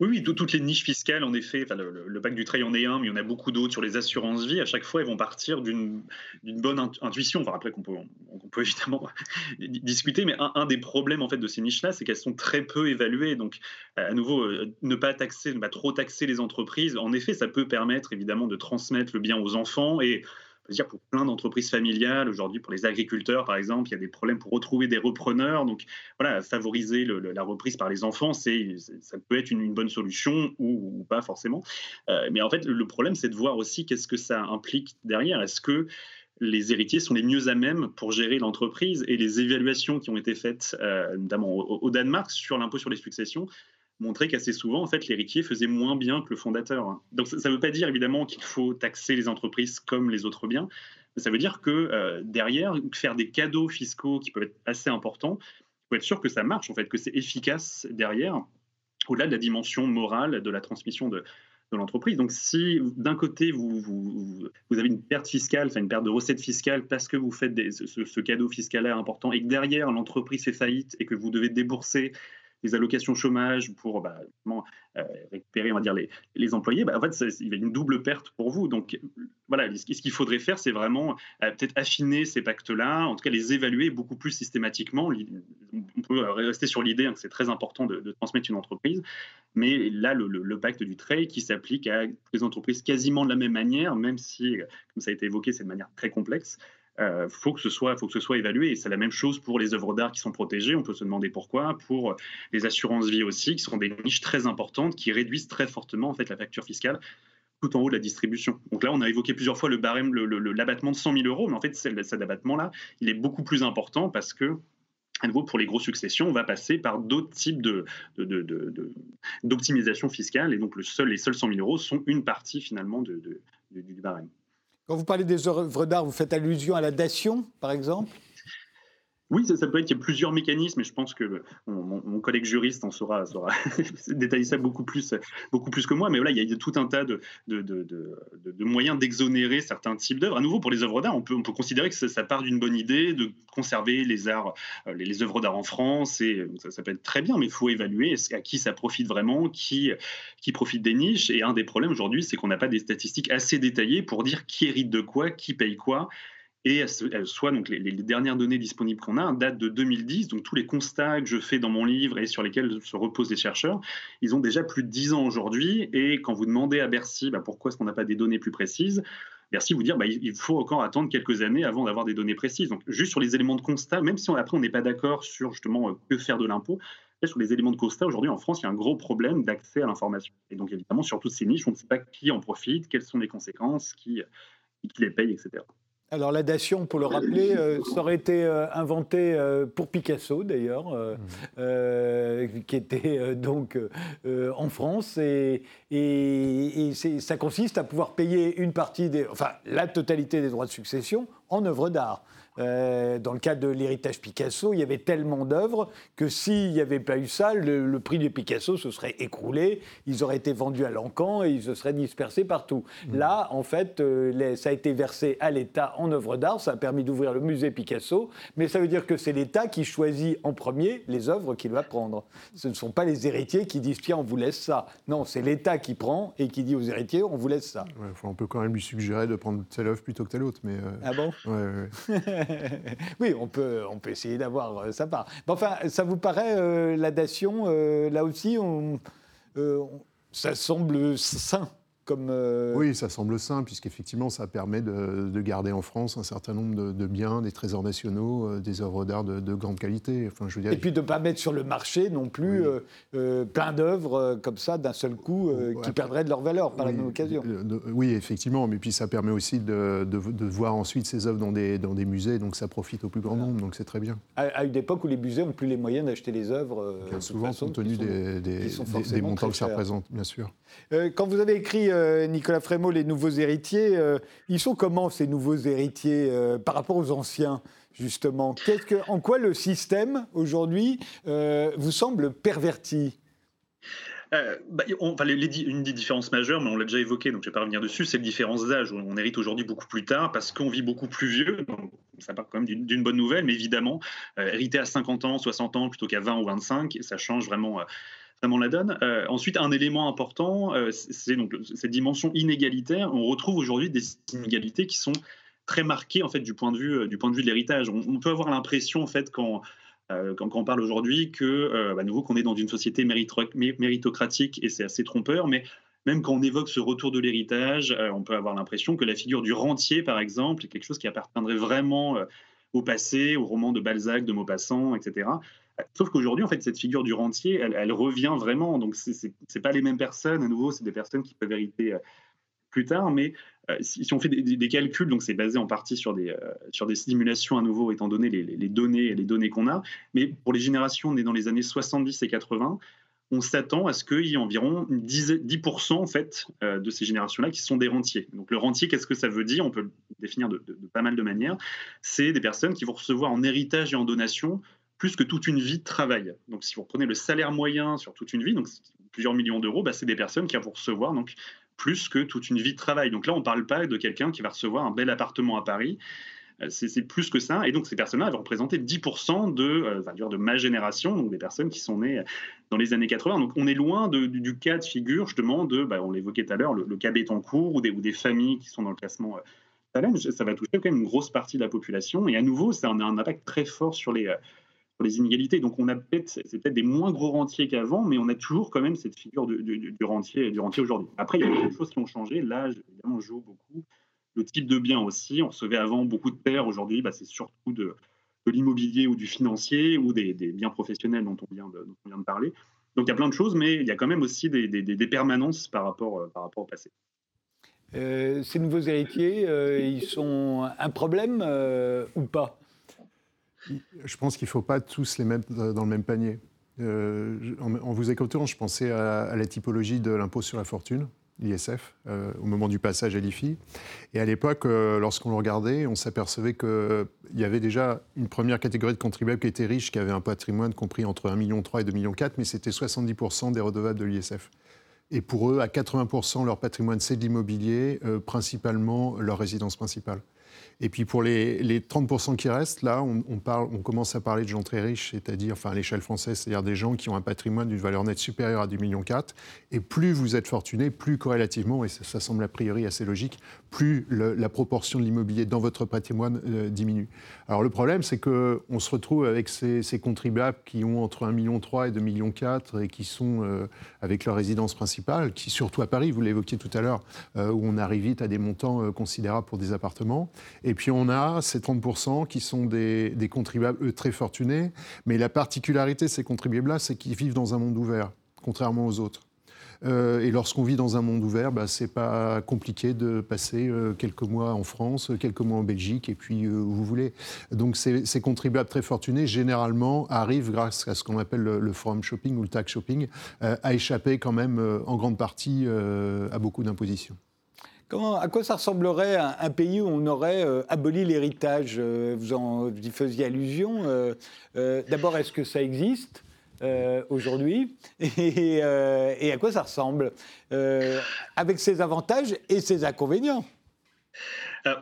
Oui, oui, toutes les niches fiscales, en effet, enfin, le, pacte du trail en est un, mais il y en a beaucoup d'autres sur les assurances vie. À chaque fois, elles vont partir d'une bonne intuition. Enfin, après, qu'on peut, on, peut évidemment discuter, mais un, des problèmes en fait de ces niches-là, c'est qu'elles sont très peu évaluées. Donc, à nouveau, euh, ne pas taxer, trop taxer les entreprises, en effet, ça peut permettre évidemment de transmettre le bien aux enfants et dire pour plein d'entreprises familiales, aujourd'hui pour les agriculteurs par exemple, il y a des problèmes pour retrouver des repreneurs. Donc voilà, favoriser la reprise par les enfants, c'est, ça peut être une, bonne solution ou, pas forcément. Euh, mais en fait, le problème, c'est de voir aussi qu'est-ce que ça implique derrière. Est-ce que les héritiers sont les mieux à même pour gérer l'entreprise et les évaluations qui ont été faites, euh, notamment au, Danemark, sur l'impôt sur les successions, montrer qu'assez souvent, en fait, l'héritier faisait moins bien que le fondateur. Donc ça ne veut pas dire évidemment qu'il faut taxer les entreprises comme les autres biens, mais ça veut dire que euh, derrière, faire des cadeaux fiscaux qui peuvent être assez importants, il faut être sûr que ça marche, en fait, que c'est efficace derrière, au-delà de la dimension morale de la transmission de, l'entreprise. Donc si d'un côté, vous, avez une perte fiscale, enfin une perte de recettes fiscales parce que vous faites ce, ce, cadeau fiscal-là important, et que derrière, l'entreprise fait faillite et que vous devez débourser les allocations chômage pour bah, euh, récupérer, on va dire, les, employés, bah, en fait, il y a une double perte pour vous. Donc, voilà, ce qu'il faudrait faire, c'est vraiment euh, peut-être affiner ces pactes-là, en tout cas les évaluer beaucoup plus systématiquement. On peut rester sur l'idée hein, que c'est très important de, transmettre une entreprise, mais là, le, pacte du trade qui s'applique à les entreprises quasiment de la même manière, même si, comme ça a été évoqué, c'est de manière très complexe, euh, faut que ce soit, faut que ce soit évalué. C'est la même chose pour les œuvres d'art qui sont protégées. On peut se demander pourquoi. Pour les assurances vie aussi, qui sont des niches très importantes, qui réduisent très fortement en fait la facture fiscale tout en haut de la distribution. Donc là, on a évoqué plusieurs fois le barème, l'abattement de 100 000 euros, mais en fait, cet abattement-là, il est beaucoup plus important parce que à nouveau, pour les grosses successions, on va passer par d'autres types d'optimisation fiscale. Et donc, les seuls 100 000 euros sont une partie, finalement, du barème. Quand vous parlez des œuvres d'art, vous faites allusion à la dation, par exemple oui, ça, peut être qu'il y a plusieurs mécanismes, et je pense que mon, collègue juriste en saura, détailler ça beaucoup plus, beaucoup plus que moi. Mais voilà, il y a tout un tas de, moyens d'exonérer certains types d'œuvres. À nouveau, pour les œuvres d'art, on peut, on peut considérer que ça, part d'une bonne idée de conserver les arts, euh, les, œuvres d'art en France, et ça, ça, peut être très bien, mais il faut évaluer à qui ça profite vraiment, qui, qui profite des niches. Et un des problèmes aujourd'hui, c'est qu'on n'a pas des statistiques assez détaillées pour dire qui hérite de quoi, qui paye quoi et donc les, dernières données disponibles qu'on a datent de 2010, donc tous les constats que je fais dans mon livre et sur lesquels se reposent les chercheurs, ils ont déjà plus de 10 ans aujourd'hui, et quand vous demandez à Bercy bah, pourquoi est-ce qu'on n'a pas des données plus précises, Bercy vous dire bah, il faut encore attendre quelques années avant d'avoir des données précises. Donc juste sur les éléments de constat, même si on, après on n'est pas d'accord sur justement euh, que faire de l'impôt, sur les éléments de constat, aujourd'hui en France, il y a un gros problème d'accès à l'information. Et donc évidemment, sur toutes ces niches, on ne sait pas qui en profite, quelles sont les conséquences, qui, qui les paye, etc. Alors la dation, pour le rappeler, euh, ça aurait été euh, inventé euh, pour Picasso d'ailleurs, mmh. qui était donc en France, et, et, et ça consiste à pouvoir payer une partie des, enfin la totalité des droits de succession en œuvre d'art. Euh, dans le cas de l'héritage Picasso, il y avait tellement d'œuvres que s'il n'y avait pas eu ça, le, prix de Picasso se serait écroulé, ils auraient été vendus à l'encan et ils se seraient dispersés partout. Mmh. Là, en fait, euh, ça a été versé à l'État en œuvres d'art, ça a permis d'ouvrir le musée Picasso, mais ça veut dire que c'est l'État qui choisit en premier les œuvres qu'il va prendre. Ce ne sont pas les héritiers qui disent tiens, on vous laisse ça. Non, c'est l'État qui prend et qui dit aux héritiers on vous laisse ça. on peut quand même lui suggérer de prendre telle œuvre plutôt que telle autre. Mais euh, Ah bon? oui, on peut, on peut essayer d'avoir euh, sa part. enfin, ça vous paraît, euh, la euh, là aussi, on, ça semble sain euh, oui, ça semble simple, puisqu'effectivement, ça permet de, garder en France un certain nombre de, biens, des trésors nationaux, euh, des œuvres d'art de, grande qualité. Enfin, je veux dire... Et puis de ne pas mettre sur le marché non plus euh, plein d'œuvres comme ça, d'un seul coup, qui perdraient de leur valeur par la même occasion. oui, effectivement, mais puis ça permet aussi de, voir ensuite ces œuvres dans des, dans des musées, donc ça profite au plus grand nombre, donc c'est très bien. À, une époque où les musées n'ont plus les moyens d'acheter les œuvres. souvent, compte tenu des, des montants que ça représente, bien sûr. quand vous avez écrit euh, Nicolas Frémaux, les nouveaux héritiers, euh, ils sont comment ces nouveaux héritiers euh, par rapport aux anciens justement? En quoi le système aujourd'hui vous semble perverti? Bah, une des différences majeures, mais on l'a déjà évoqué, donc je ne vais pas revenir dessus, c'est la différence d'âge. On hérite aujourd'hui beaucoup plus tard parce qu'on vit beaucoup plus vieux. Ça part quand même d'une bonne nouvelle, mais évidemment, hériter à 50 ans, 60 ans plutôt qu'à 20 ou 25, ça change vraiment vraiment la donne. Euh, ensuite, un élément important, euh, c'est donc cette dimension inégalitaire. On retrouve aujourd'hui des inégalités qui sont très marquées en fait du point de vue euh, du point de vue de l'héritage. On, peut avoir l'impression en fait quand quand, on parle aujourd'hui que, bah, nouveau, qu'on est dans une société méritocratique et c'est assez trompeur, mais même quand on évoque ce retour de l'héritage, on peut avoir l'impression que la figure du rentier, par exemple, est quelque chose qui appartiendrait vraiment au passé, au roman de Balzac, de Maupassant, etc. Sauf qu'aujourd'hui, en fait, cette figure du rentier, elle, revient vraiment. Donc, ce n'est pas les mêmes personnes. À nouveau, c'est des personnes qui peuvent hériter euh, plus tard. Mais euh, si, on fait des, calculs, donc c'est basé en partie sur des, euh, sur des simulations à nouveau, étant donné les, les données, les données qu'on a. Mais pour les générations nées dans les années 70 et 80, on s'attend à ce qu'il y ait environ 10%, en fait, de ces générations-là qui sont des rentiers. Donc le rentier, qu'est-ce que ça veut dire? On peut le définir de pas mal de manières. C'est des personnes qui vont recevoir en héritage et en donation plus que toute une vie de travail. Donc, si vous reprenez le salaire moyen sur toute une vie, donc plusieurs millions d'euros, bah, c'est des personnes qui vont recevoir donc plus que toute une vie de travail. Donc là, on ne parle pas de quelqu'un qui va recevoir un bel appartement à Paris. Euh, c'est plus que ça. Et donc, ces personnes-là vont représenter 10% de, euh, de ma génération, donc des personnes qui sont nées dans les années 80. Donc, on est loin du, cas de figure, justement, de, bah, on l'évoquait tout à l'heure, le, le cas Bétancourt ou des, ou des familles qui sont dans le classement euh, Ça va toucher quand même une grosse partie de la population. Et à nouveau, ça a un impact très fort sur les, les inégalités. Donc on a peut-être, c'est peut-être des moins gros rentiers qu'avant, mais on a toujours quand même cette figure du, rentier, du rentier aujourd'hui. Après, il y a beaucoup de choses qui ont changé. L'âge, évidemment, joue beaucoup. Le type de bien aussi. On recevait avant beaucoup de terres. Aujourd'hui, bah, c'est surtout de, l'immobilier ou du financier ou des, biens professionnels dont on, vient de, vient de parler. Donc il y a plein de choses, mais il y a quand même aussi des, permanences par rapport, euh, par rapport au passé. Euh, ces nouveaux héritiers, euh, ils sont un problème ou pas? Je pense qu'il ne faut pas tous les mettre dans le même panier. Euh, en, vous écoutant, je pensais à, la typologie de l'impôt sur la fortune, l'ISF, euh, au moment du passage à l'IFI. Et à l'époque, euh, lorsqu'on le regardait, on s'apercevait qu'il y avait déjà une première catégorie de contribuables qui étaient riches, qui avaient un patrimoine compris entre 1,3 million et 2,4 millions, mais c'était 70% des redevables de l'ISF. Et pour eux, à 80%, leur patrimoine, c'est de l'immobilier, principalement leur résidence principale. Et puis pour les, les 30% qui restent, là, on, commence à parler de gens très riches, c'est-à-dire, enfin à l'échelle française, c'est-à-dire des gens qui ont un patrimoine d'une valeur nette supérieure à 2,4 millions. Et plus vous êtes fortuné, plus corrélativement, et ça, semble a priori assez logique, plus la proportion de l'immobilier dans votre patrimoine euh, diminue. Alors le problème, c'est qu'on se retrouve avec ces, contribuables qui ont entre 1,3 million et 2,4 millions et qui sont euh, avec leur résidence principale, qui surtout à Paris, vous l'évoquiez tout à l'heure, euh, où on arrive vite à des montants considérables pour des appartements. Et puis on a ces 30% qui sont des, contribuables, eux, très fortunés. Mais la particularité de ces contribuables-là, c'est qu'ils vivent dans un monde ouvert, contrairement aux autres. et lorsqu'on vit dans un monde ouvert, bah, c'est pas compliqué de passer quelques mois en France, quelques mois en Belgique, et puis où vous voulez. Donc ces, contribuables très fortunés, généralement, arrivent, grâce à ce qu'on appelle le, forum shopping ou le tax shopping, à échapper quand même en grande partie à beaucoup d'impositions à quoi ça ressemblerait un, pays où on aurait euh, aboli l'héritage euh, vous, y faisiez allusion. Euh, d'abord, est-ce que ça existe aujourd'hui et, à quoi ça ressemble Avec ses avantages et ses inconvénients?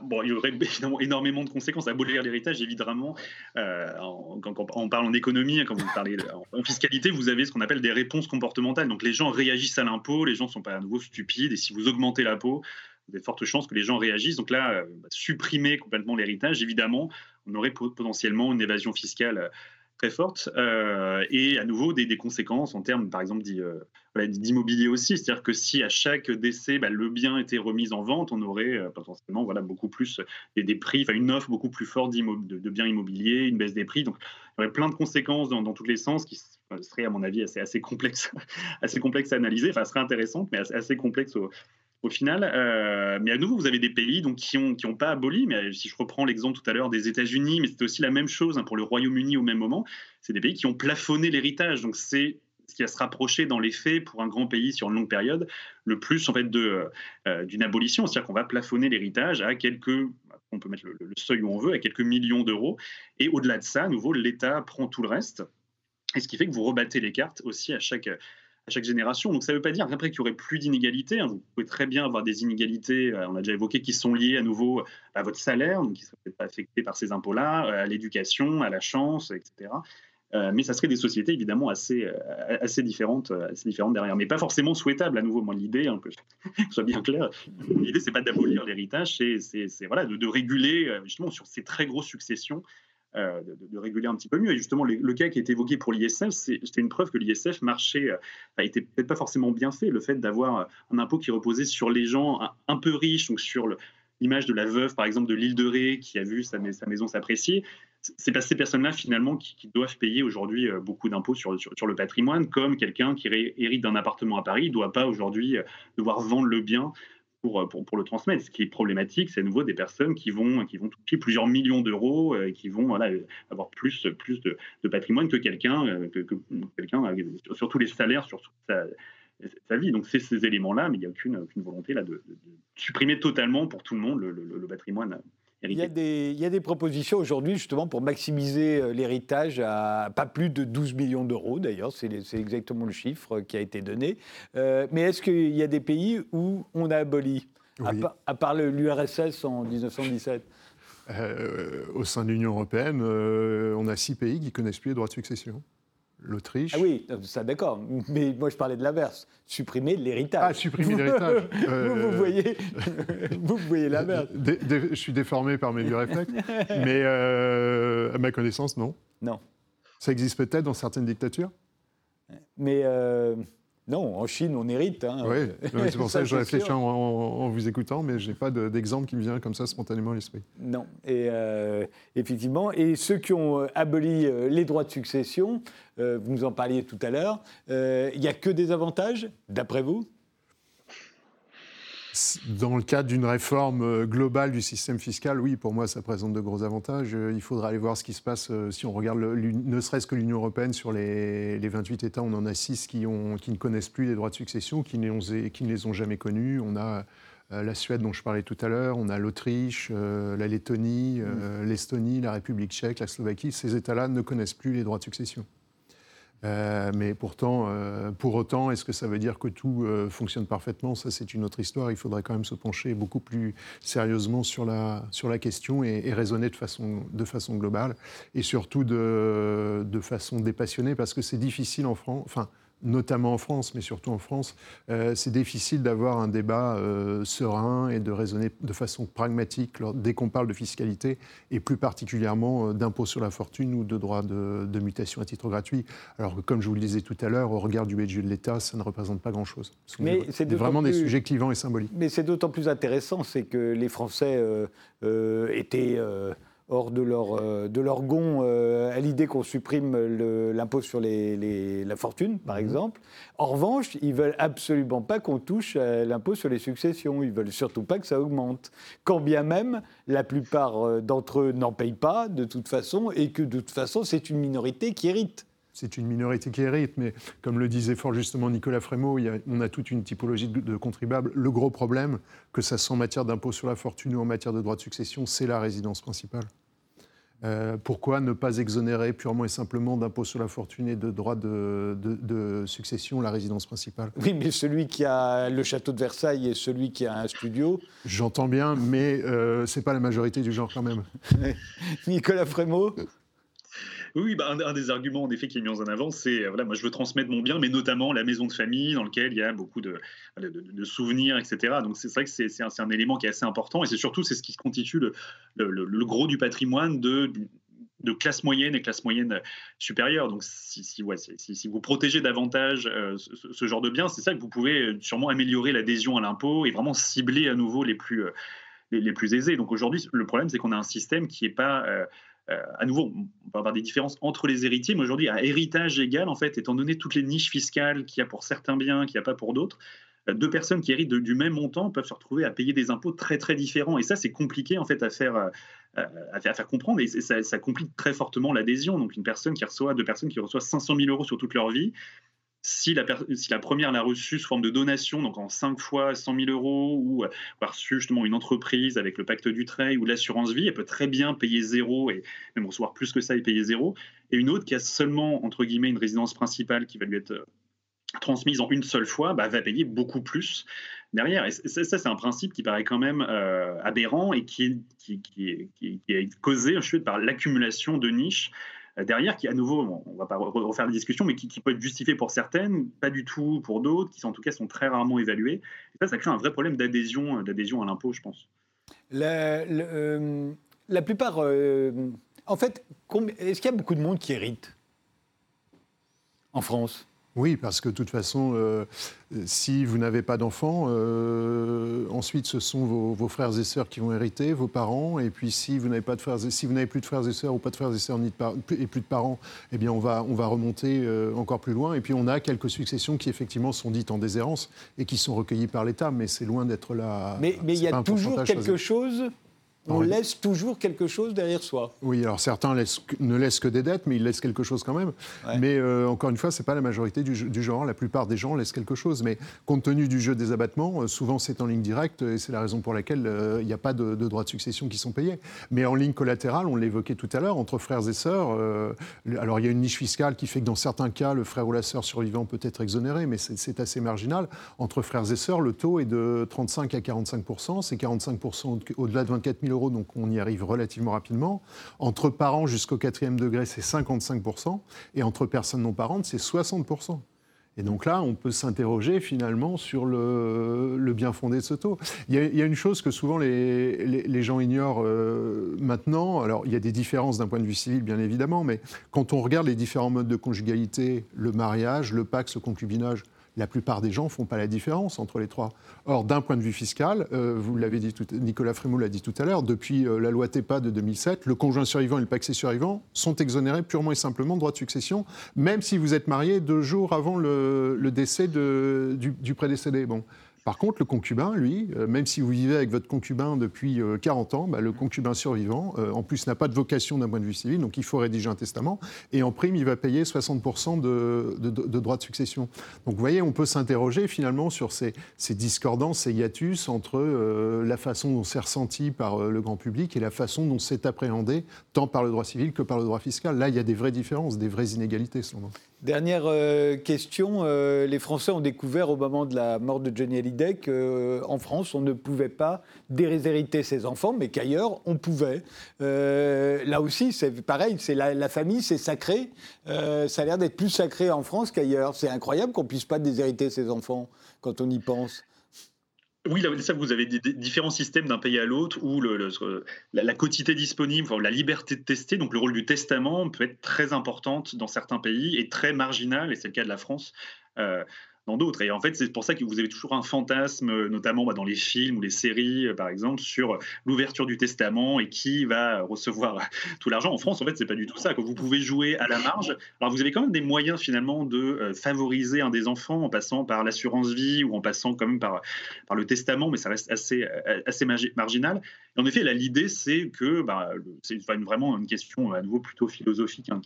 Bon, il y aurait évidemment énormément de conséquences. Abolir l'héritage, évidemment, quand, on parle en économie, hein, quand vous parlez en, fiscalité, vous avez ce qu'on appelle des réponses comportementales. Donc les gens réagissent à l'impôt, les gens ne sont pas à nouveau stupides, et si vous augmentez l'impôt, avez de fortes chances que les gens réagissent. Donc là, euh, bah, supprimer complètement l'héritage, évidemment, on aurait potentiellement une évasion fiscale euh, très forte euh, et à nouveau des, conséquences en termes, par exemple, d'immobilier aussi. C'est-à-dire que si à chaque décès, bah, le bien était remis en vente, on aurait potentiellement voilà, beaucoup plus des, prix, une offre beaucoup plus forte de, biens immobiliers, une baisse des prix. Donc il y aurait plein de conséquences dans, tous les sens qui seraient, à mon avis, assez, assez, complexes, assez complexes à analyser. Enfin, serait intéressantes, mais assez, assez complexes au, au final. Euh, mais à nouveau, vous avez des pays donc, qui n'ont qui ont pas aboli, mais si je reprends l'exemple tout à l'heure des États-Unis, mais c'était aussi la même chose hein, pour le Royaume-Uni au même moment, c'est des pays qui ont plafonné l'héritage. Donc c'est ce qui va se rapprocher dans les faits pour un grand pays sur une longue période, le plus en fait euh, d'une abolition, c'est-à-dire qu'on va plafonner l'héritage à quelques on peut mettre le, seuil où on veut, à quelques millions d'euros. Et au-delà de ça, à nouveau, l'État prend tout le reste. Et ce qui fait que vous rebattez les cartes aussi à chaque, à chaque génération. Donc ça ne veut pas dire après qu'il y aurait plus d'inégalités. Hein. Vous pouvez très bien avoir des inégalités, euh, on a déjà évoqué, qui sont liées à nouveau à votre salaire, donc qui ne seraient pas affectés par ces impôts-là, euh, à l'éducation, à la chance, etc. Euh, mais ça serait des sociétés évidemment assez, assez, différentes, assez différentes derrière, mais pas forcément souhaitables à nouveau. Moi, l'idée, hein, que je sois bien clair, l'idée, c'est pas d'abolir l'héritage, c'est voilà, de, de, réguler justement sur ces très grosses successions euh, de, réguler un petit peu mieux. Et justement, le, cas qui est évoqué pour l'ISF, c'était une preuve que l'ISF marchait, euh, été peut-être pas forcément bien fait. Le fait d'avoir un impôt qui reposait sur les gens un, peu riches, donc sur l'image de la veuve, par exemple, de l'île de Ré, qui a vu sa, maison s'apprécier, c'est pas ces personnes-là finalement qui, doivent payer aujourd'hui euh, beaucoup d'impôts sur, le patrimoine, comme quelqu'un qui hérite d'un appartement à Paris ne doit pas aujourd'hui devoir vendre le bien euh, pour, pour, le transmettre. Ce qui est problématique, c'est à nouveau des personnes qui vont, qui vont toucher plusieurs millions d'euros et qui vont voilà, avoir plus, plus de, patrimoine que quelqu'un, euh, que, quelqu'un sur, tous les salaires, sur toute sa, vie. Donc c'est ces éléments-là, mais il n'y a aucune, aucune volonté là, de, supprimer totalement pour tout le monde le, le patrimoine il y, a des, il y, a des, propositions aujourd'hui justement pour maximiser euh, l'héritage à pas plus de 12 millions d'euros d'ailleurs, c'est exactement le chiffre qui a été donné. Euh, mais est-ce qu'il y a des pays où on a aboli, à, part l'URSS en 1917 euh, Au sein de l'Union européenne, on a six pays qui connaissent plus les droits de succession l'Autriche. Ah oui, ça d'accord. Mais moi je parlais de l'inverse. Supprimer l'héritage. Ah, supprimer l'héritage. vous, voyez, vous voyez la merde. je suis déformé par mes vieux réflexes. mais euh, à ma connaissance, non. Non. Ça existe peut-être dans certaines dictatures? Mais euh, non, en Chine, on hérite. Hein. Oui, c'est pour ça, que je réfléchis en, vous écoutant, mais je n'ai pas d'exemple qui me vient comme ça spontanément à l'esprit. Non, et euh, effectivement, et ceux qui ont euh, aboli euh, les droits de succession, vous nous en parliez tout à l'heure, il n'y a que des avantages, d'après vous? Dans le cadre d'une réforme euh, globale du système fiscal, oui, pour moi, ça présente de gros avantages. Euh, il faudra aller voir ce qui se passe euh, si on regarde ne serait-ce que l'Union européenne. Sur les, 28 États, on en a 6 qui, ne connaissent plus les droits de succession, qui, qui ne les ont jamais connus. On a la Suède dont je parlais tout à l'heure, on a l'Autriche, la Lettonie, mmh. l'Estonie, la République tchèque, la Slovaquie. Ces États-là ne connaissent plus les droits de succession. Euh, mais pourtant, euh, pour autant, est-ce que ça veut dire que tout euh, fonctionne parfaitement? Ça, c'est une autre histoire. Il faudrait quand même se pencher beaucoup plus sérieusement sur la, sur la question et, raisonner de façon, de façon globale et surtout de, de façon dépassionnée parce que c'est difficile en France. Enfin, notamment en France, mais surtout en France, euh, c'est difficile d'avoir un débat euh, serein et de raisonner de façon pragmatique dès qu'on parle de fiscalité, et plus particulièrement euh, d'impôt sur la fortune ou de droits de, mutation à titre gratuit. Alors que, comme je vous le disais tout à l'heure, au regard du budget de l'État, ça ne représente pas grand-chose. Mais c'est vraiment des sujets clivants et symboliques. Mais c'est d'autant plus intéressant, c'est que les Français étaient hors de leur, euh, de leur gond euh, à l'idée qu'on supprime l'impôt sur les, la fortune, par mhm. exemple. En revanche, ils veulent absolument pas qu'on touche l'impôt sur les successions. Ils veulent surtout pas que ça augmente. Quand bien même, la plupart euh, d'entre eux n'en payent pas, de toute façon, et que de toute façon, c'est une minorité qui hérite c'est une minorité qui hérite, mais comme le disait fort justement Nicolas Frémaux, on a toute une typologie de, contribuables. Le gros problème, que ça soit en matière d'impôt sur la fortune ou en matière de droit de succession, c'est la résidence principale. Euh, pourquoi ne pas exonérer purement et simplement d'impôt sur la fortune et de droit de, succession la résidence principale? Oui, mais celui qui a le château de Versailles et celui qui a un studio. J'entends bien, mais euh, ce n'est pas la majorité du genre quand même. Nicolas Frémaux? Oui, bah, un, des arguments en effet qui est mis en avant, c'est euh, voilà, moi je veux transmettre mon bien, mais notamment la maison de famille dans laquelle il y a beaucoup de, de, souvenirs, etc. Donc c'est vrai que c'est un, un, élément qui est assez important et c'est surtout c'est ce qui constitue le, le, gros du patrimoine de, de classe moyenne et classe moyenne supérieure. Donc, si, si, ouais, si, vous protégez davantage euh, ce, genre de biens, c'est ça que vous pouvez euh, sûrement améliorer l'adhésion à l'impôt et vraiment cibler à nouveau les plus, les, plus aisés. Donc, aujourd'hui, le problème, c'est qu'on a un système qui n'est pas euh, à nouveau, on peut avoir des différences entre les héritiers, mais aujourd'hui, à héritage égal, en fait, étant donné toutes les niches fiscales qu'il y a pour certains biens, qu'il n'y a pas pour d'autres, euh, deux personnes qui héritent du même montant peuvent se retrouver à payer des impôts très très différents. Et ça, c'est compliqué en fait à faire, euh, à faire, comprendre et ça, ça, complique très fortement l'adhésion. Donc une personne qui reçoit, deux personnes qui reçoivent 500 000 euros sur toute leur vie, si la, première l'a reçue sous forme de donation, donc en 5 fois 100 000 euros, ou a reçu justement une entreprise avec le pacte du trait ou l'assurance vie, elle peut très bien payer zéro et même recevoir plus que ça et payer zéro. Et une autre qui a seulement, entre guillemets, une résidence principale qui va lui être euh, transmise en une seule fois, bah, va payer beaucoup plus derrière. Et ça, c'est un principe qui paraît quand même euh, aberrant et qui est, causé ensuite par l'accumulation de niches euh, derrière, qui à nouveau, on ne va pas refaire la discussion, mais qui, peut être justifié pour certaines, pas du tout pour d'autres, qui en tout cas sont très rarement évaluées. Ça, crée un vrai problème d'adhésion, euh, d'adhésion à l'impôt, je pense. La, euh, la plupart, en fait, est-ce qu'il y a beaucoup de monde qui hérite en France? Oui, parce que de toute façon, euh, si vous n'avez pas d'enfants, euh, ensuite ce sont vos, frères et sœurs qui vont hériter, vos parents. Et puis si vous n'avez pas de frères, si vous n'avez plus de frères et sœurs ou pas de frères et sœurs ni et plus de parents, eh bien on va on va remonter euh, encore plus loin. Et puis on a quelques successions qui effectivement sont dites en déshérence et qui sont recueillies par l'État, mais c'est loin d'être là. Mais il y a toujours quelque chose on laisse toujours quelque chose derrière soi. Oui, alors certains ne laissent que des dettes, mais ils laissent quelque chose quand même. Mais euh, encore une fois, ce n'est pas la majorité du, genre. La plupart des gens laissent quelque chose. Mais compte tenu du jeu des abattements, euh, souvent c'est en ligne directe et c'est la raison pour laquelle euh, il n'y a pas de, droits de succession qui sont payés. Mais en ligne collatérale, on l'évoquait tout à l'heure, entre frères et sœurs, alors il y a une niche fiscale qui fait que dans certains cas, le frère ou la sœur survivant peut être exonéré, mais c'est assez marginal. Entre frères et sœurs, le taux est de 35 à 45% C'est 45 au-delà de 24 000 donc on y arrive relativement rapidement. Entre parents jusqu'au quatrième degré, c'est 55%, et entre personnes non parentes, c'est 60%. Et donc là, on peut s'interroger finalement sur le, bien fondé de ce taux. Il y, a, une chose que souvent les, gens ignorent euh, maintenant. Alors, il y a des différences d'un point de vue civil, bien évidemment, mais quand on regarde les différents modes de conjugalité, le mariage, le pax, le concubinage, la plupart des gens ne font pas la différence entre les trois. Or, d'un point de vue fiscal, euh, vous l'avez dit, Nicolas Frémaux l'a dit tout à l'heure, depuis euh, la loi TEPA de 2007, le conjoint survivant et le paxé survivant sont exonérés purement et simplement de droit de succession, même si vous êtes marié deux jours avant le, décès du, prédécédé. Par contre, le concubin, lui, euh, même si vous vivez avec votre concubin depuis 40 euh, ans, bah, le concubin survivant, euh, en plus, n'a pas de vocation d'un point de vue civil, donc il faut rédiger un testament. Et en prime, il va payer 60% de, de, droits de succession. Donc vous voyez, on peut s'interroger finalement sur ces, discordances, ces hiatus entre la façon dont c'est ressenti par le grand public et la façon dont c'est appréhendé, tant par le droit civil que par le droit fiscal. Là, il y a des vraies différences, des vraies inégalités, selon moi. Dernière euh, question. Euh, les Français ont découvert au moment de la mort de Johnny Hallyday qu'en euh, France, on ne pouvait pas déshériter ses enfants, mais qu'ailleurs, on pouvait. là aussi, c'est pareil, c'est la, famille, c'est sacré. ça a l'air d'être plus sacré en France qu'ailleurs. C'est incroyable qu'on ne puisse pas déshériter ses enfants quand on y pense. Oui, là, ça, vous avez différents systèmes d'un pays à l'autre où le, la, quotité disponible, la liberté de tester, donc le rôle du testament peut être très importante dans certains pays et très marginal, et c'est le cas de la France, dans d'autres. Et en fait, c'est pour ça que vous avez toujours un fantasme, euh, notamment bah, dans les films ou les séries, euh, par exemple, sur l'ouverture du testament et qui va recevoir tout l'argent. En France, en fait, c'est pas du tout ça. Quand vous pouvez jouer à la marge, alors vous avez quand même des moyens finalement de euh, favoriser un des enfants en passant par l'assurance vie ou en passant quand même par, le testament, mais ça reste assez, assez marginal. Et en effet, l'idée, c'est que bah, c'est vraiment une question à nouveau plutôt philosophique. Hein,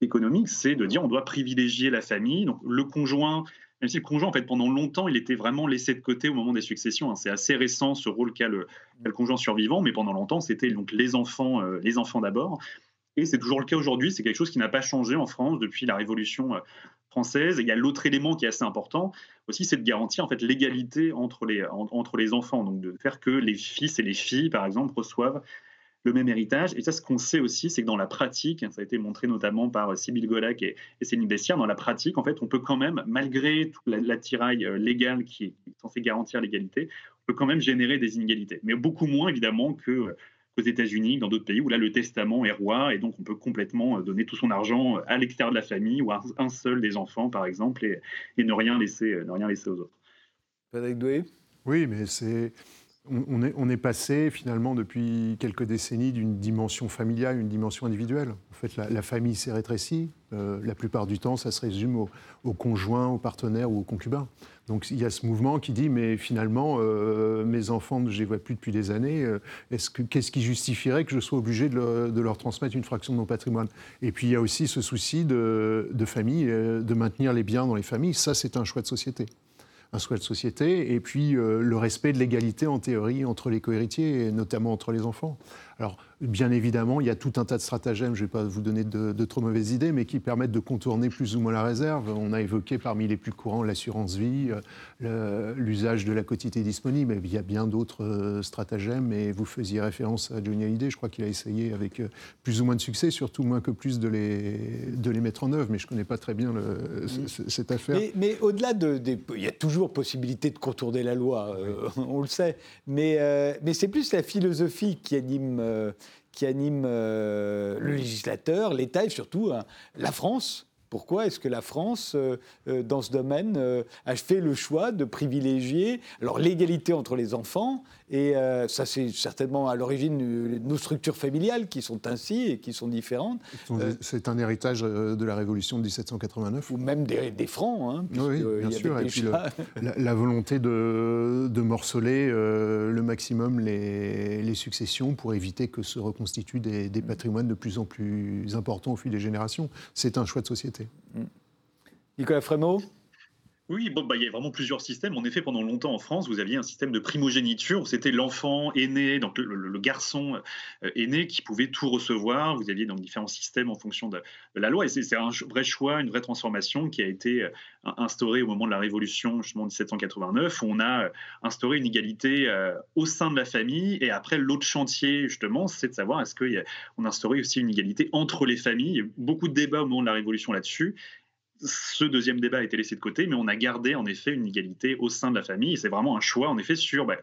économique, c'est de dire on doit privilégier la famille. Donc le conjoint même si le conjoint, en fait, pendant longtemps, il était vraiment laissé de côté au moment des successions. Hein. C'est assez récent ce rôle qu'a le, conjoint survivant, mais pendant longtemps, c'était donc les enfants, euh, les enfants d'abord. Et c'est toujours le cas aujourd'hui. C'est quelque chose qui n'a pas changé en France depuis la Révolution euh, française. il y a l'autre élément qui est assez important aussi, c'est de garantir en fait l'égalité entre les, entre les enfants. Donc de faire que les fils et les filles, par exemple, reçoivent le même héritage. Et ça, ce qu'on sait aussi, c'est que dans la pratique, ça a été montré notamment par Sybille Golac et, et Céline Bessière, dans la pratique, en fait, on peut quand même, malgré toute l'attirail euh, légal qui est censé garantir l'égalité, on peut quand même générer des inégalités. Mais beaucoup moins, évidemment, que euh, aux États-Unis, dans d'autres pays où là le testament est roi et donc on peut complètement euh, donner tout son argent à l'extérieur de la famille ou à un seul des enfants par exemple et, ne rien laisser ne rien laisser aux autres. Frédéric Doué Oui, mais c'est on est, passé finalement depuis quelques décennies d'une dimension familiale à une dimension individuelle. En fait, la, famille s'est rétrécie. Euh, la plupart du temps, ça se résume au, au, conjoint, au partenaire ou au concubin. Donc il y a ce mouvement qui dit, mais finalement, euh, mes enfants, je ne les vois plus depuis des années, euh, qu'est-ce qui justifierait que je sois obligé de, leur transmettre une fraction de mon patrimoine? Et puis il y a aussi ce souci de, de famille, de maintenir les biens dans les familles. Ça, c'est un choix de société un souhait de société, et puis euh, le respect de l'égalité en théorie entre les cohéritiers, et notamment entre les enfants. Alors, bien évidemment, il y a tout un tas de stratagèmes, je ne vais pas vous donner de, trop mauvaises idées, mais qui permettent de contourner plus ou moins la réserve. On a évoqué parmi les plus courants l'assurance vie, euh, l'usage de la quotité disponible, mais il y a bien d'autres euh, stratagèmes, et vous faisiez référence à Johnny Hallyday, je crois qu'il a essayé avec euh, plus ou moins de succès, surtout moins que plus de les, de les mettre en œuvre, mais je ne connais pas très bien le, cette affaire. Mais, au-delà de, Il y a toujours possibilité de contourner la loi, on le sait, mais, mais c'est plus la philosophie qui anime euh, qui anime euh, le législateur, l'État et surtout hein, la France. Pourquoi est-ce que la France, euh, dans ce domaine, a fait le choix de privilégier l'égalité entre les enfants et euh, ça, c'est certainement à l'origine de nos structures familiales qui sont ainsi et qui sont différentes. Euh, c'est un héritage euh, de la Révolution de 1789. Ou même des, francs. Hein, oui, bien sûr. Et puis la, volonté de, de morceler le maximum les, les, successions pour éviter que se reconstituent des, des, patrimoines de plus en plus importants au fil des générations. C'est un choix de société. Nicolas Frémaux? Oui, bon, bah, il y a vraiment plusieurs systèmes. En effet, pendant longtemps en France, vous aviez un système de primogéniture. C'était l'enfant aîné, donc le, garçon euh, aîné qui pouvait tout recevoir. Vous aviez donc différents systèmes en fonction de, la loi. Et c'est un vrai choix, une vraie transformation qui a été euh, instaurée au moment de la Révolution, justement, 1789, où on a euh, instauré une égalité au sein de la famille. Et après, l'autre chantier, justement, c'est de savoir est-ce qu'on a instauré aussi une égalité entre les familles. Il y a beaucoup de débats au moment de la Révolution là-dessus ce deuxième débat a été laissé de côté, mais on a gardé en effet une égalité au sein de la famille. C'est vraiment un choix en effet sur bah,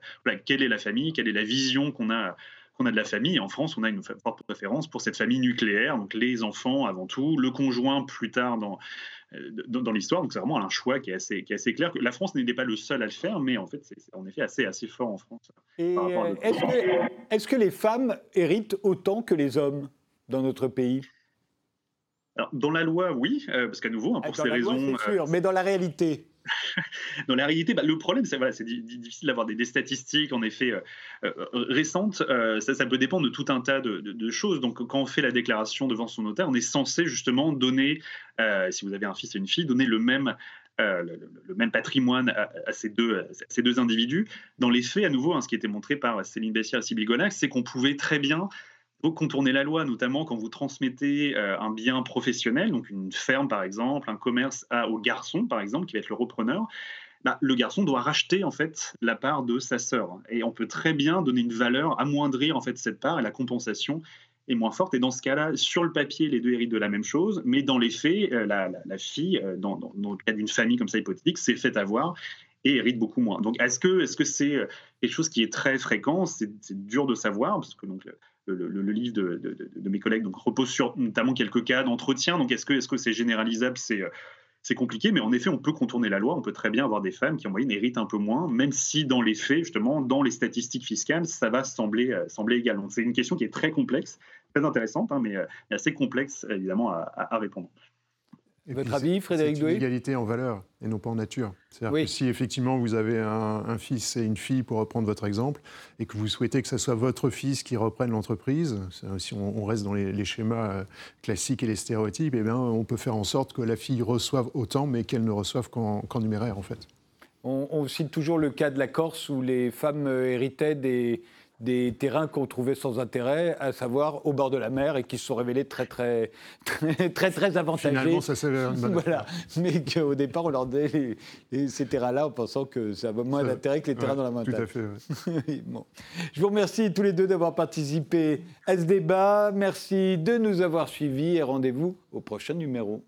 quelle est la famille, quelle est la vision qu'on a qu'on a de la famille. En France, on a une forte préférence pour cette famille nucléaire, donc les enfants avant tout, le conjoint plus tard dans, euh, dans, l'histoire. Donc c'est vraiment un choix qui est assez, qui est assez clair. La France n'était pas le seul à le faire, mais en fait, c'est en effet assez, assez fort en France. Est-ce que, est que les femmes héritent autant que les hommes dans notre pays? Dans la loi, oui, euh, parce qu'à nouveau, hein, pour ces raisons. Loi, sûr, euh, mais dans la réalité dans la réalité, bah, le problème, c'est voilà, c'est difficile d'avoir des, statistiques en effet euh, récentes. ça, peut dépendre de tout un tas de, choses. Donc, quand on fait la déclaration devant son notaire, on est censé justement donner, si vous avez un fils et une fille, donner le même le, même patrimoine à, ces deux, ces deux individus. Dans les faits, à nouveau, hein, ce qui était montré par Céline Bessière et Sybille Gonac, c'est qu'on pouvait très bien faut contourner la loi, notamment quand vous transmettez euh, un bien professionnel, donc une ferme par exemple, un commerce au garçon par exemple, qui va être le repreneur. Bah, le garçon doit racheter en fait la part de sa sœur. Et on peut très bien donner une valeur, amoindrir en fait cette part et la compensation est moins forte. Et dans ce cas-là, sur le papier, les deux héritent de la même chose, mais dans les faits, euh, la, fille, euh, dans, le cas d'une famille comme ça hypothétique, s'est fait avoir et hérite beaucoup moins. Donc est-ce que c'est -ce c'est quelque chose qui est très fréquent? C'est dur de savoir, parce que donc, le, livre de, mes collègues repose sur notamment quelques cas d'entretien. Donc, est-ce que c'est -ce c'est généralisable? C'est compliqué, mais en effet, on peut contourner la loi. On peut très bien avoir des femmes qui, en moyenne, héritent un peu moins, même si dans les faits, justement, dans les statistiques fiscales, ça va sembler, euh, égal. Donc, c'est une question qui est très complexe, très intéressante, hein, mais, assez complexe, évidemment, à répondre. Votre avis, Frédéric Doué C'est égalité en valeur et non pas en nature. C'est-à-dire que si effectivement vous avez un, fils et une fille, pour reprendre votre exemple, et que vous souhaitez que ce soit votre fils qui reprenne l'entreprise, si on, reste dans les, schémas euh, classiques et les stéréotypes, eh bien, on peut faire en sorte que la fille reçoive autant, mais qu'elle ne reçoive qu'en numéraire, en fait. on, cite toujours le cas de la Corse où les femmes euh, héritaient des, des terrains qu'on trouvait sans intérêt, à savoir au bord de la mer, et qui se sont révélés très très très très, très avantageux. Finalement, ça voilà. Mais qu'au départ, on leur donnait ces terrains-là en pensant que ça avait moins d'intérêt que les terrains dans la montagne. Tout à fait. bon. Je vous remercie tous les deux d'avoir participé à ce débat. Merci de nous avoir suivis et rendez-vous au prochain numéro.